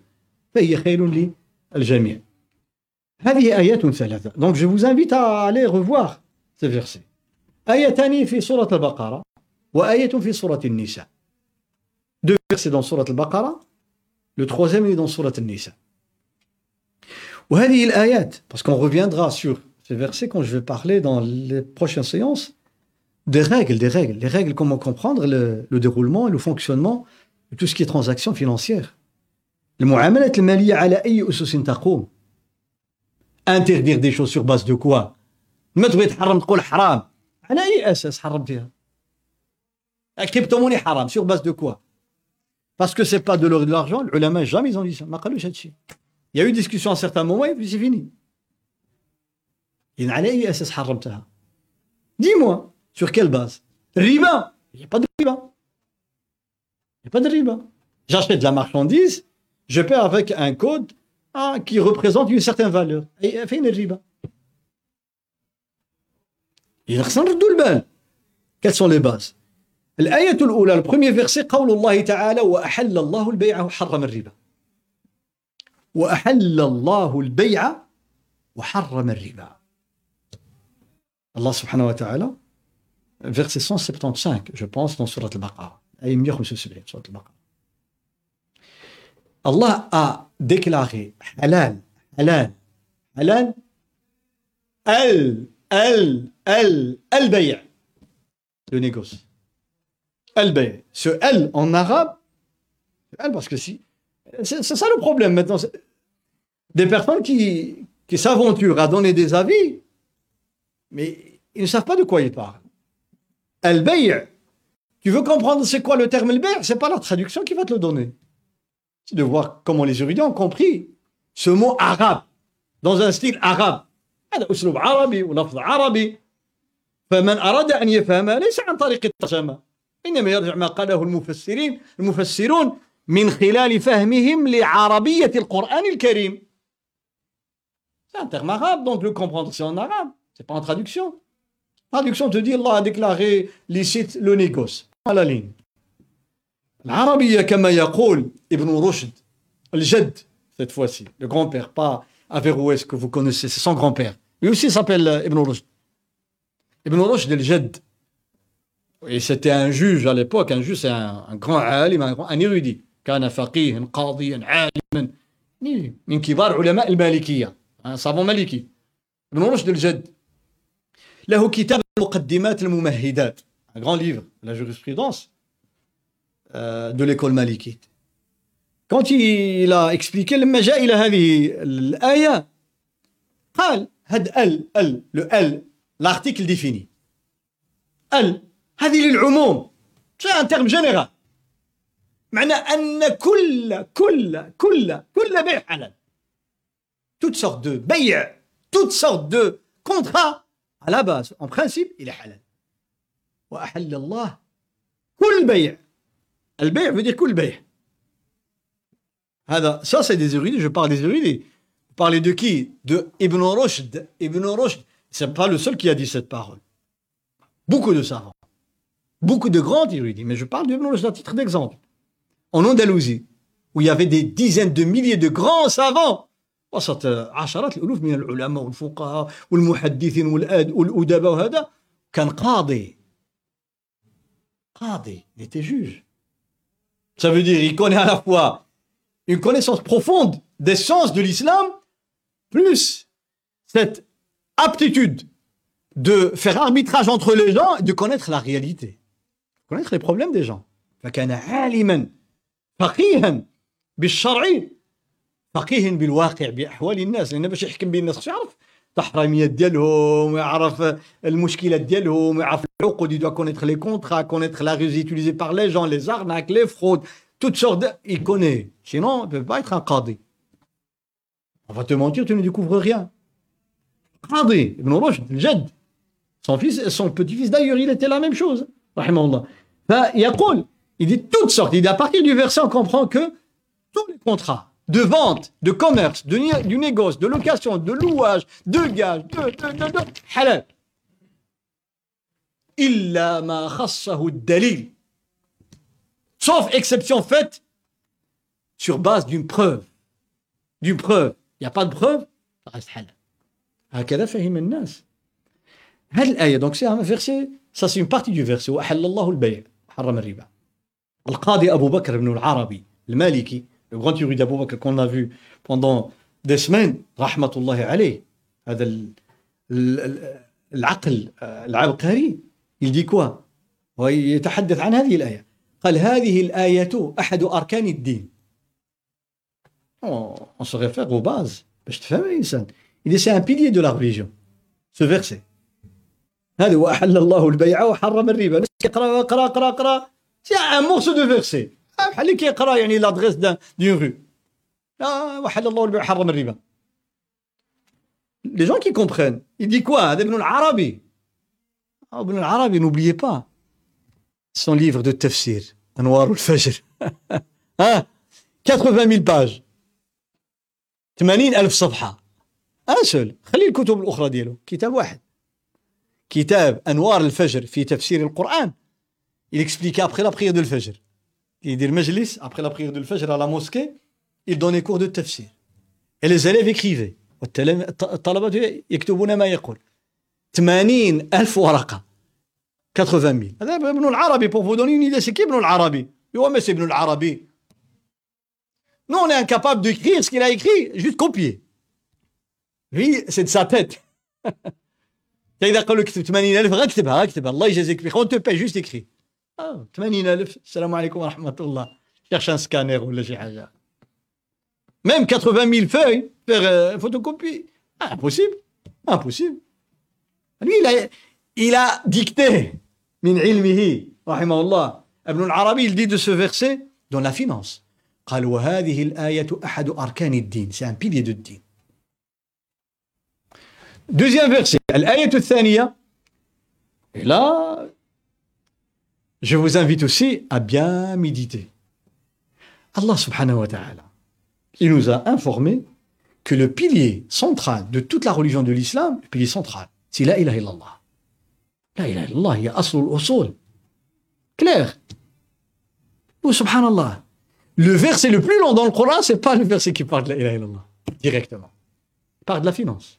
[SPEAKER 1] فهي خير للجميع هذه آيات ثلاثة donc je vous invite à aller revoir ces versets آيتان في سورة البقرة وآية في سورة النساء deux versets dans سورة البقرة le troisième est dans سورة النساء وهذه الآيات parce qu'on reviendra sur ces versets quand je vais parler dans les prochaines séances des règles, des règles, les règles, comment comprendre le, le déroulement et le fonctionnement de tout ce qui est transaction financière. المعاملات المالية على أي أسس تقوم interdire des choses sur base de quoi ما تبغي تحرم تقول حرام على أي أساس حرمتيها La crypto-monnaie haram, sur base de quoi? Parce que c'est pas de l'or et de l'argent, l'ulama jamais ils ont dit ça. Il y a eu discussion à un certain moment et puis c'est fini. Dis-moi, sur quelle base? Riba Il n'y a pas de riba. Il n'y a pas de riba. J'achète de la marchandise, je paie avec un code ah, qui représente une certaine valeur. Et fait une riba. Il ressemble tout le Quelles sont les bases? الآية الأولى البخومية فيغسي قول الله تعالى وأحل الله البيع وحرم الربا. وأحل الله البيع وحرم الربا. الله سبحانه وتعالى فيغسي 175 جو بونس سورة البقرة أي 175 سورة البقرة الله أ ديكلاغي حلال حلال حلال ال ال ال البيع لو نيغوسي Al-bay' ce al en arabe, al parce que si, c'est ça le problème maintenant. Des personnes qui, qui s'aventurent à donner des avis, mais ils ne savent pas de quoi ils parlent. Al-Bay' tu veux comprendre c'est quoi le terme al-Bay' c'est pas la traduction qui va te le donner. C'est de voir comment les érudits ont compris ce mot arabe dans un style arabe. هذا أسلوب عربي ولفظ عربي فمن أراد أن يفهمها ليس عن طريق الترجمة إنما يرجع ما قاله المفسرين المفسرون من خلال فهمهم لعربية القرآن الكريم C'est un terme arabe, donc le comprendre c'est en arabe, c'est pas en traduction. Traduction te dit Allah a déclaré licite le négoce. À la ligne. العربية كما يقول ابن رشد الجد cette fois-ci le grand-père pas Averroès que vous connaissez c'est son grand-père lui aussi s'appelle euh, Ibn Rushd Ibn Rushd el-Jad et c'était un juge à l'époque un juge c'est un, un grand alim un, un érudit كان فقيها قاضيا عالما من كبار علماء المالكية un savant maliki Ibn Rushd el-Jad له كتاب المقدمات الممهدات un grand livre de la jurisprudence euh, de l'école malikite quand il a expliqué لما جاء إلى هذه الآية قال هاد ال ال le ال l'article défini ال هذه للعموم c'est un terme général معنى أن كل كل كل كل بيع حلال toutes sortes de بيع toutes sortes de contrats à la base, en principe, il est halal. وأحل الله كل بيع البيع veut dire كل بيع هذا ça c'est des érudits je parle des érudits vous parlez de qui de Ibn Rushd Ibn Rushd c'est pas le seul qui a dit cette parole beaucoup de savants beaucoup de grands érudits mais je parle d'Ibn Rushd à titre d'exemple en Andalousie où il y avait des dizaines de milliers de grands savants وسط عشرات الالوف من العلماء والفقهاء والمحدثين والادباء وهذا كان قاضي قاضي il était juge ça veut dire il connaît à la fois une connaissance profonde des sens de l'islam plus cette aptitude de faire arbitrage entre les gens et de connaître la réalité connaître les problèmes des gens فكان عالما فقيها بالشرع فقيه بالواقع باحوال الناس لان باش يحكم بين الناس خصو يعرف التحريميات ديالهم ويعرف المشكلات ديالهم ويعرف العقود il doit connaître les contrats connaître la ruse utilisée par les gens les arnaques les fraudes toutes sortes de... il connaît sinon il peut pas être un qadi on va te mentir tu ne découvres rien قاضي ابن رشد الجد son fils son petit-fils d'ailleurs il était la même chose Il dit toutes sortes. Il dit à partir du verset, on comprend que tous les contrats de vente, de commerce, de, du négoce, de location, de louage, de gage, de, de, de halal. Illa ma dalil. Sauf exception faite sur base d'une preuve. D'une preuve. Il n'y a pas de preuve, ça reste halal. Donc c'est un verset ça c'est une partie du verset وحرم الربا. القاضي أبو بكر بن العربي المالكي le grand juriste d'Abou Bakr qu'on a vu pendant des semaines rahmatullahi alayh هذا العقل العبقري quoi ويتحدث عن هذه الآية قال هذه الآية أحد أركان الدين on se réfère aux bases باش تفهم الإنسان il c'est un pilier de la religion ce verset هذا وأحل الله البيع وحرم الربا. اقرا اقرا اقرا اقرا un morceau de verset بحال اللي كيقرأ يعني لادريس دون رو. وحل الله البيع وحرم الربا. gens qui comprennent il dit quoi هذا ابن العربي. ابن العربي n'oubliez pas son livre de tafsir انوار الفجر ها 80 000 باج 80 ألف صفحة ان سول خلي الكتب الأخرى ديالو كتاب واحد كتاب أنوار الفجر في تفسير القرآن il expliquait après la prière de dit le majlis, après la prière de Fajr à la mosquée, il donnait cours de tafsir. Et les élèves écrivaient. الطلبة يكتبون ما يقول 80 ألف ورقة 80 000 هذا ابن العربي pour vous donner une idée c'est qui ابن العربي هو mais c'est ابن العربي nous on est incapable d'écrire ce qu'il a écrit juste copier lui c'est de sa tête إذا قالوا اكتب 80 ألف غير اكتبها اكتبها الله يجازيك بخير on te paye juste écrit اه 80000 السلام عليكم ورحمه الله cherche un scanner ولا شي حاجه même 80 000 feuilles faire euh, photocopie ah, impossible impossible lui il a, il a dicté من علمه رحمه الله ابن العربي il dit de ce verset dans la finance قال وهذه الآية أحد أركان الدين c'est un pilier de الدين Deuxième verset, l'ayat thaniya. Et là, je vous invite aussi à bien méditer. Allah subhanahu wa ta'ala, il nous a informé que le pilier central de toute la religion de l'islam, le pilier central, c'est la ilaha illallah. La ilaha illallah, il y a aslul usul. Clair. Oh, subhanallah. Le verset le plus long dans le Coran, c'est pas le verset qui parle de la ilaha illallah, directement. Il parle de la finance.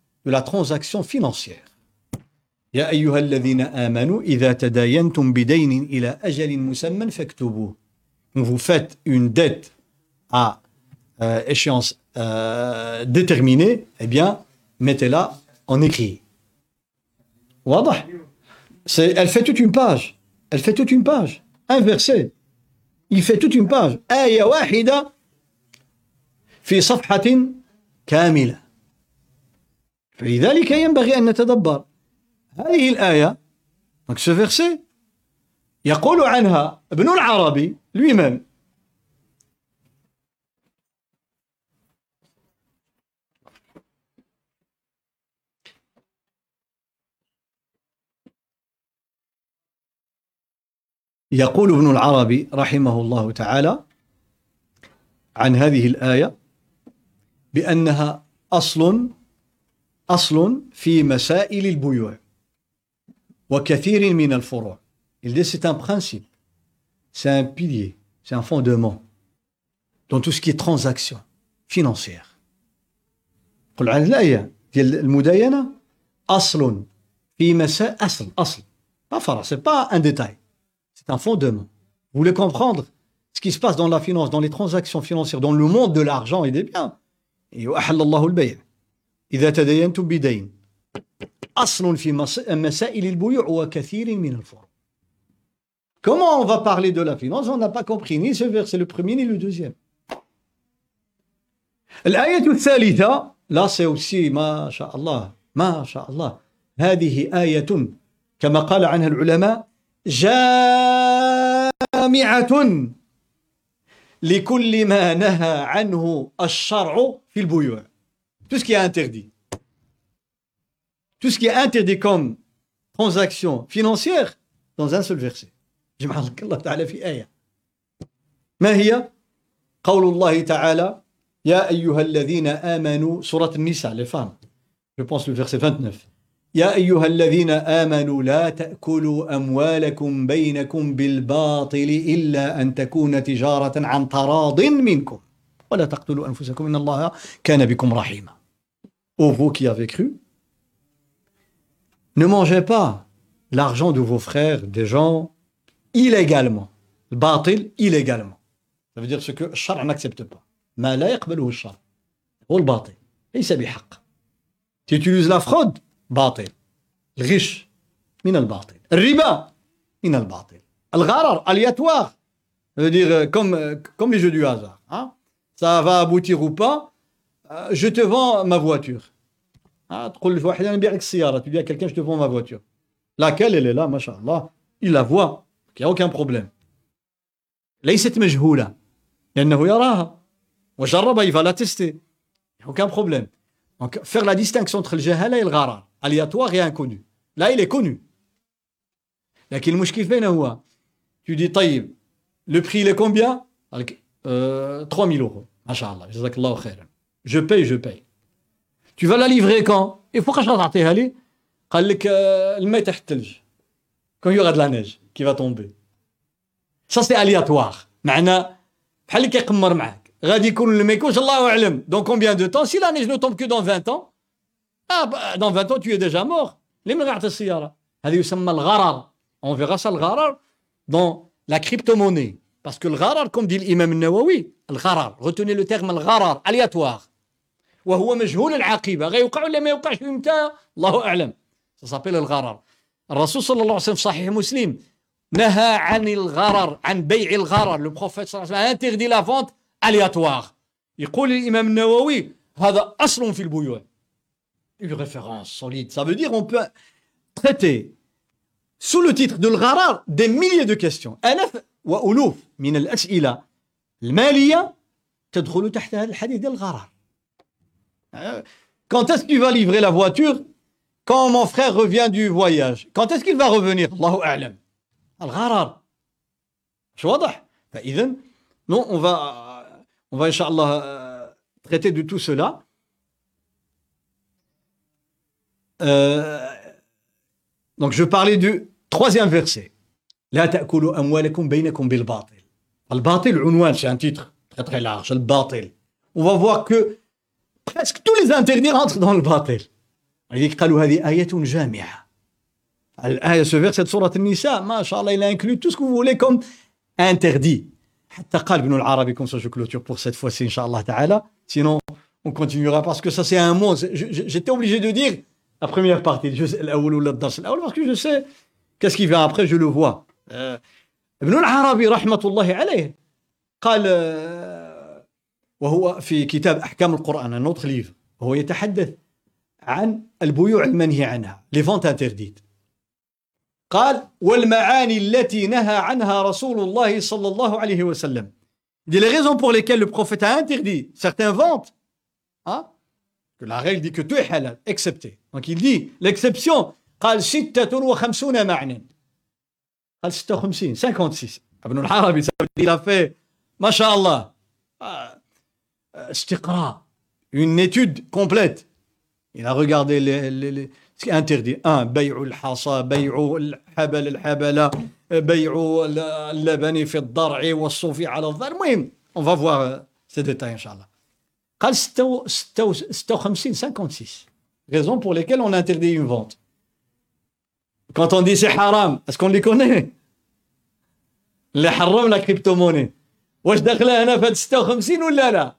[SPEAKER 1] de la transaction financière يا أيها الذين آمنوا إذا تداينتم بدين إلى أجل مسمى فاكتبوه vous faites une dette à euh, échéance euh, déterminée, eh bien, mettez-la en écrit. واضح Elle fait toute une page. Elle fait toute une page. Un verset. Il fait toute une page. آية واحدة في صفحة كاملة. فلذلك ينبغي أن نتدبر. هذه الآية يقول عنها ابن العربي lui-même يقول ابن العربي رحمه الله تعالى عن هذه الآية بأنها أصل أصل في مسائل البيوع وكثير من الفروع il dit c'est un principe c'est un pilier c'est un fondement dans tout ce qui est transaction financière قل عن الآية ديال المداينة أصل في مساء أصل أصل pas فرع c'est pas un détail c'est un fondement vous voulez comprendre ce qui se passe dans la finance dans les transactions financières dans le monde de l'argent et des biens et وأحل الله البيع إذا تداينتم بدين. أصل في مسائل البيوع وكثير من الفروع Comment on va parler de la finance? On n'a pas compris ni ce verset, le premier ni le deuxième. الآية الثالثة لا c'est aussi شاء الله ما شاء الله هذه آية كما قال عنها العلماء جامعة لكل ما نهى عنه الشرع في البيوع. Tout ce qui est interdit. Tout ce qui est interdit comme transaction financière dans un seul verset. جمع لك الله تعالى في آية ما هي قول الله تعالى يا أيها الذين آمنوا سورة النساء les je pense le verset 29 يا أيها الذين آمنوا لا تأكلوا أموالكم بينكم بالباطل إلا أن تكون تجارة عن تراض منكم ولا تقتلوا أنفسكم إن الله كان بكم رحيما vous qui avez cru Ne mangez pas l'argent de vos frères, des gens, illégalement. Batil, illégalement. Ça veut dire ce que le shar n'accepte pas. Ma la yaqbaluhu shar. Ou le Tu utilises la fraude, batil. Le riche, min al. Riba, min al batil. Al gharar, aléatoire. Ça veut dire euh, comme, euh, comme les jeux du hasard. Hein. Ça va aboutir ou pas. Euh, je te vends ma voiture. تقول لواحد انا نبيع لك السياره tu dis à quelqu'un je te vends ma voiture laquelle elle est là ما شاء الله il la voit il n'y a aucun problème ليست مجهوله لانه يراها وجربها il va la tester il n'y a aucun problème donc faire la distinction entre le jahala et le gharar aléatoire et inconnu. Là, il est connu. لكن المشكل فين هو Tu dis طيب le prix il est combien euh, 3000 euros. Masha'Allah, jazakallahu khairan. Je paye, je paye. Tu vas la livrer quand? Et pourquoi je euh, quand il y aura de la neige qui va tomber. Ça c'est aléatoire. Dans combien de temps? Si la neige ne tombe que dans 20 ans, ah, bah, dans 20 ans tu es déjà mort. On verra ça le gharar dans la crypto-monnaie. Parce que le gharar, comme dit l'imam Nawawi, le gharar, retenez le terme le gharar, aléatoire. وهو مجهول العاقبة غيوقع ولا ما يوقعش؟ إمتى؟ الله ça s'appelle الغرر. الرسول صلى الله عليه وسلم في صحيح مسلم نهى عن الغرر عن بيع الغرر. Le prophète صلى الله عليه وسلم interdit la vente aléatoire. يقول الإمام النووي هذا أصل في البيوع. Une référence solide. Ça veut dire on peut traiter sous le titre de l'gharar des milliers de questions. ألف وألوف من الأسئلة المالية تدخل تحت هذا الحديث ديال الغرار. Hein? Quand est-ce que tu vas livrer la voiture Quand mon frère revient du voyage? Quand est-ce qu'il va revenir? Allahu a'lam. Al-gharar. Non, on va, on va, Inch'Allah, euh, traiter de tout cela. Euh, donc, je parlais du troisième verset. La ta'kulu amwalakum bainakum bil batil. Al-batil, c'est un titre très très large. Al-batil. On va voir que presque tous les interdits rentrent dans le باطل. لذلك قالوا هذه آية جامعة. الآية ce verset de سورة النساء ما شاء الله il inclut tout ce que vous voulez comme interdit. حتى قال ابن العربي comme ça je clôture pour cette fois-ci inchallah ta'ala. Sinon on continuera parce que ça c'est un mot. J'étais obligé de dire la première partie, je sais, parce que je sais qu'est-ce qui vient après, je le vois. ابن العربي رحمة الله عليه قال وهو في كتاب أحكام القرآن النوت خليفه هو يتحدث عن البيوع المنهي عنها لي فونت انترديت قال والمعاني التي نهى عنها رسول الله صلى الله عليه وسلم. دي لي ريزون بور ليكيل لو بروفيت ا انترديت سيرتين فونت ها que la règle dit que tout est halal excepté. Donc il dit قال 56 معنى. قال 56 56 ابن العربي il a fait ما شاء الله. Une étude complète il a regardé les, les, les, ce qui est interdit un بيع الحصى بيع الحبل الحبلة بيع اللبن في الضرع والصوف على الضرع المهم on va voir ces détails الله قال 56 56 raisons pour lesquelles on interdit une vente. Quand on dit c'est haram, est-ce qu'on les connaît Les haram la crypto-monnaie. واش داخله هنا في هاد 56 ولا لا؟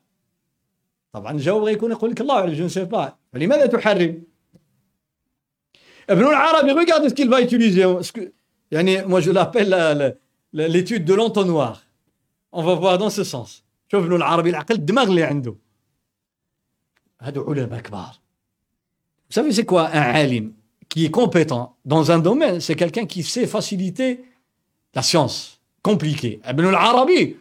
[SPEAKER 1] طبعا الجواب غيكون يقول لك الله اعلم جو نسي با فلماذا تحرم؟ ابن العربي regarde ce qu'il va utiliser يعني moi je l'appelle l'étude de l'entonnoir. On va voir dans ce sens. شوف له العربي العقل الدماغ اللي عنده هادو علماء كبار Vous savez c'est quoi un alim qui est compétent dans un domaine c'est quelqu'un qui sait faciliter la science compliquée ابن العربي هاد الامور يعني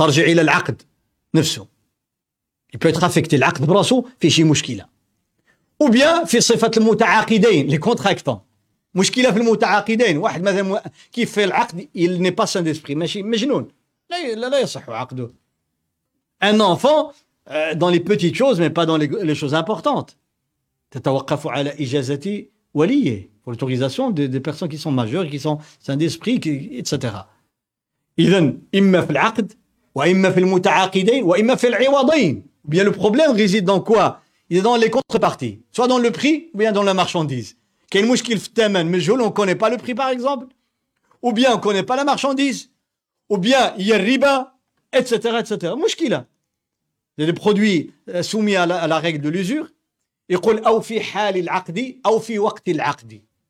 [SPEAKER 1] ترجع الى العقد نفسه il peut être affecté العقد براسو في شي مشكله ou bien في صفه المتعاقدين لي كونتراكتون مشكله في المتعاقدين واحد مثلا كيف في العقد il n'est pas sain d'esprit ماشي مجنون لا لا يصح عقده un enfant euh, dans les petites choses mais pas dans les, les choses importantes تتوقف على إجازة وليه pour l'autorisation des, des personnes qui sont majeures qui sont sains d'esprit etc إذا إما في العقد Bien, le problème réside dans quoi? Il est dans les contreparties, soit dans le prix, ou bien dans la marchandise. Quel mouchkil f'temen, mais on ne connaît pas le prix par exemple, ou bien on ne connaît pas la marchandise, ou bien il y a riba, etc. etc. Mouchkila. C'est des produits euh, soumis à la, règle de l'usure. Il dit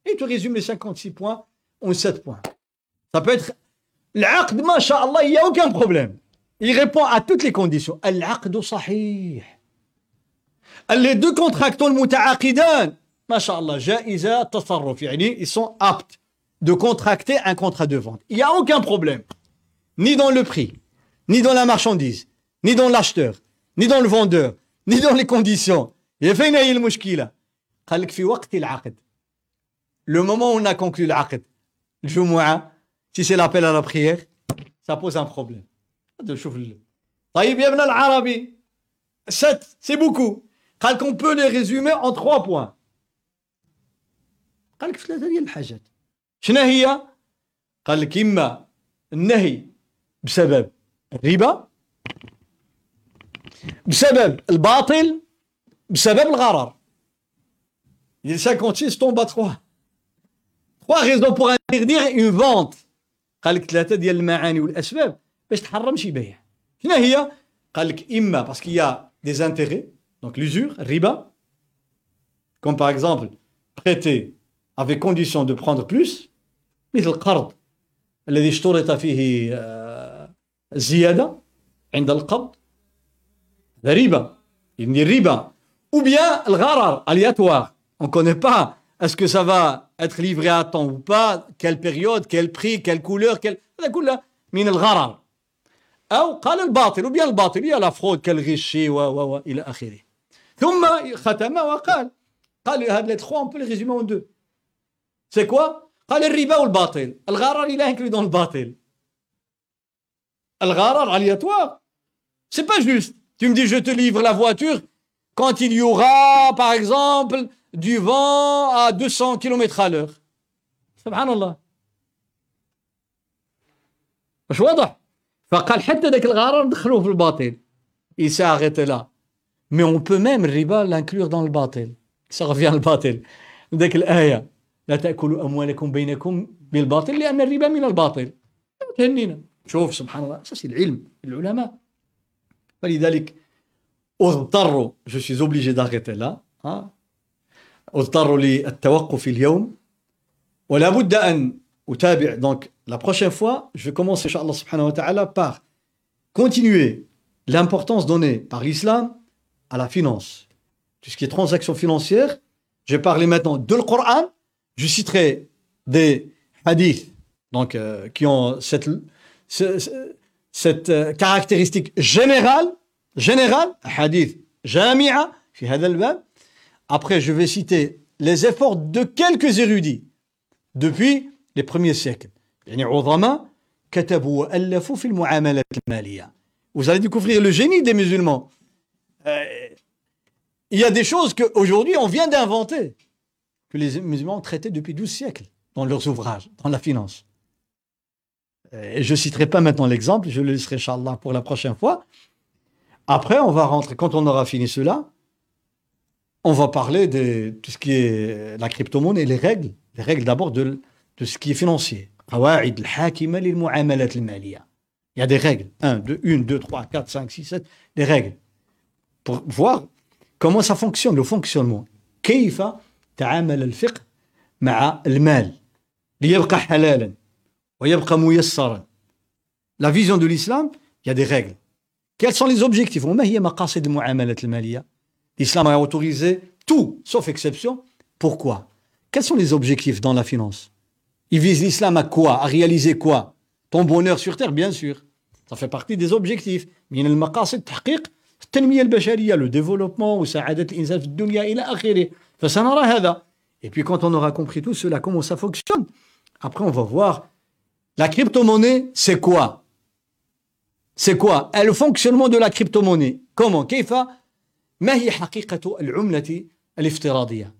[SPEAKER 1] Et tu résumes les 56 points en 7 points. Ça peut être. L'aqd, il n'y a aucun problème. il répond à toutes les conditions العقد صحيح les deux contractants المتعاقدان ما شاء الله جائزة تصرف يعني ils sont aptes de contracter un contrat de vente il y a aucun problème ni dans le prix ni dans la marchandise ni dans l'acheteur ni dans le vendeur ni dans les conditions يا فين هي المشكلة قال لك في وقت العقد le moment où on a conclu العقد الجمعة si c'est l'appel à la prière ça pose un problème شوف طيب يا ابن العربي 7 c'est beaucoup. قال qu'on peut les résumer en trois points. قال لك في ثلاثة ديال الحاجات. شنو هي؟ قال لك إما النهي بسبب الربا بسبب الباطل بسبب الغرر. Il 56 tombe à 3. Trois raisons pour interdire une vente. قال لك ثلاثة ديال المعاني والأسباب. باش تحرم شي بيع. شنو هي؟ قال لك إما parce qu'il y a des intérêts, donc l'usure, riba, comme par exemple prêter avec condition de prendre plus, مثل القرض الذي اشترط فيه زيادة عند القبض riba, il dit riba, ou bien le gharar, aléatoire. On ne connaît pas. Est-ce que ça va être livré à temps ou pas Quelle période Quel prix Quelle couleur quelle... هذا كله من الغرر أو قال الباطل وبيان الباطل يا لا فرود كالغشي و و و إلى آخره ثم ختم وقال قال هاد les trois on peut les résumer en deux c'est quoi قال الربا والباطل الغرر il est inclus dans le باطل الغرر aléatoire c'est pas juste Tu me dis, je te livre la voiture quand il y aura, par exemple, du vent à 200 km à l'heure. Subhanallah. مش واضح فقال حتى ذاك الغرر ندخلوه في الباطل. يساغط لا. مي اون بو ميم الربا لانكلور دون الباطل سا غفيان الباطل ذاك الآية. لا تأكلوا أموالكم بينكم بالباطل لأن الربا من الباطل. تهنينا. شوف سبحان الله سي العلم العلماء. فلذلك اضطروا جو سي زوبليجي داغيتي لا اضطروا للتوقف اليوم. ولا بد أن Donc, la prochaine fois, je vais commencer, Inch'Allah subhanahu par continuer l'importance donnée par l'islam à la finance. Tout ce qui est transactions financières, je vais parler maintenant de le Je citerai des hadiths donc, euh, qui ont cette, euh, caractéristique générale, générale, hadith jami'a, après je vais citer les efforts de quelques érudits. Depuis les premiers siècles. Vous allez découvrir le génie des musulmans. Euh, il y a des choses qu'aujourd'hui on vient d'inventer, que les musulmans ont traitées depuis 12 siècles dans leurs ouvrages, dans la finance. Et je ne citerai pas maintenant l'exemple, je le laisserai, Inch'Allah, pour la prochaine fois. Après, on va rentrer, quand on aura fini cela, on va parler de tout ce qui est la crypto-monnaie, les règles. Les règles d'abord de, de ce qui est financier. Il y a des règles. 1, 2, 1, 2, 3, 4, 5, 6, 7. Des règles. Pour voir comment ça fonctionne, le fonctionnement. كيف تعامل الفقه مع المال ليبقى حلالا ويبقى ميسرا La vision de l'islam, il y a des règles. Quels sont les objectifs وما هي مقاصد المعاملات المالية L'islam a autorisé tout, sauf exception. Pourquoi Quels sont les objectifs dans la finance Il vise l'islam à quoi À réaliser quoi Ton bonheur sur terre, bien sûr. Ça fait partie des objectifs. من المقاصد تحقيق التنمية البشرية, le développement, وسعادة الإنسان في الدنيا إلى آخره. فسنرى هذا. Et puis quand on aura compris tout cela, comment ça fonctionne, après on va voir la crypto-monnaie, c'est quoi C'est quoi Le fonctionnement de la crypto-monnaie. Comment كيف ما هي حقيقة العملة الافتراضية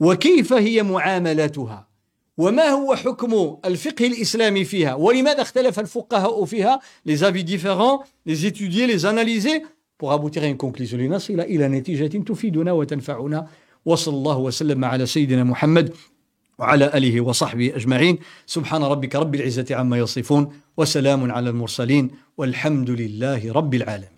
[SPEAKER 1] وكيف هي معاملاتها وما هو حكم الفقه الإسلامي فيها؟ ولماذا اختلف الفقهاء فيها les avis différents les étudier les analyser pour aboutir à une conclusion لنصل إلى نتيجة تفيدنا وتنفعنا. وصلى الله وسلم على سيدنا محمد وعلى آله وصحبه أجمعين. سبحان ربك رب العزة عما يصفون وسلام على المرسلين والحمد لله رب العالمين.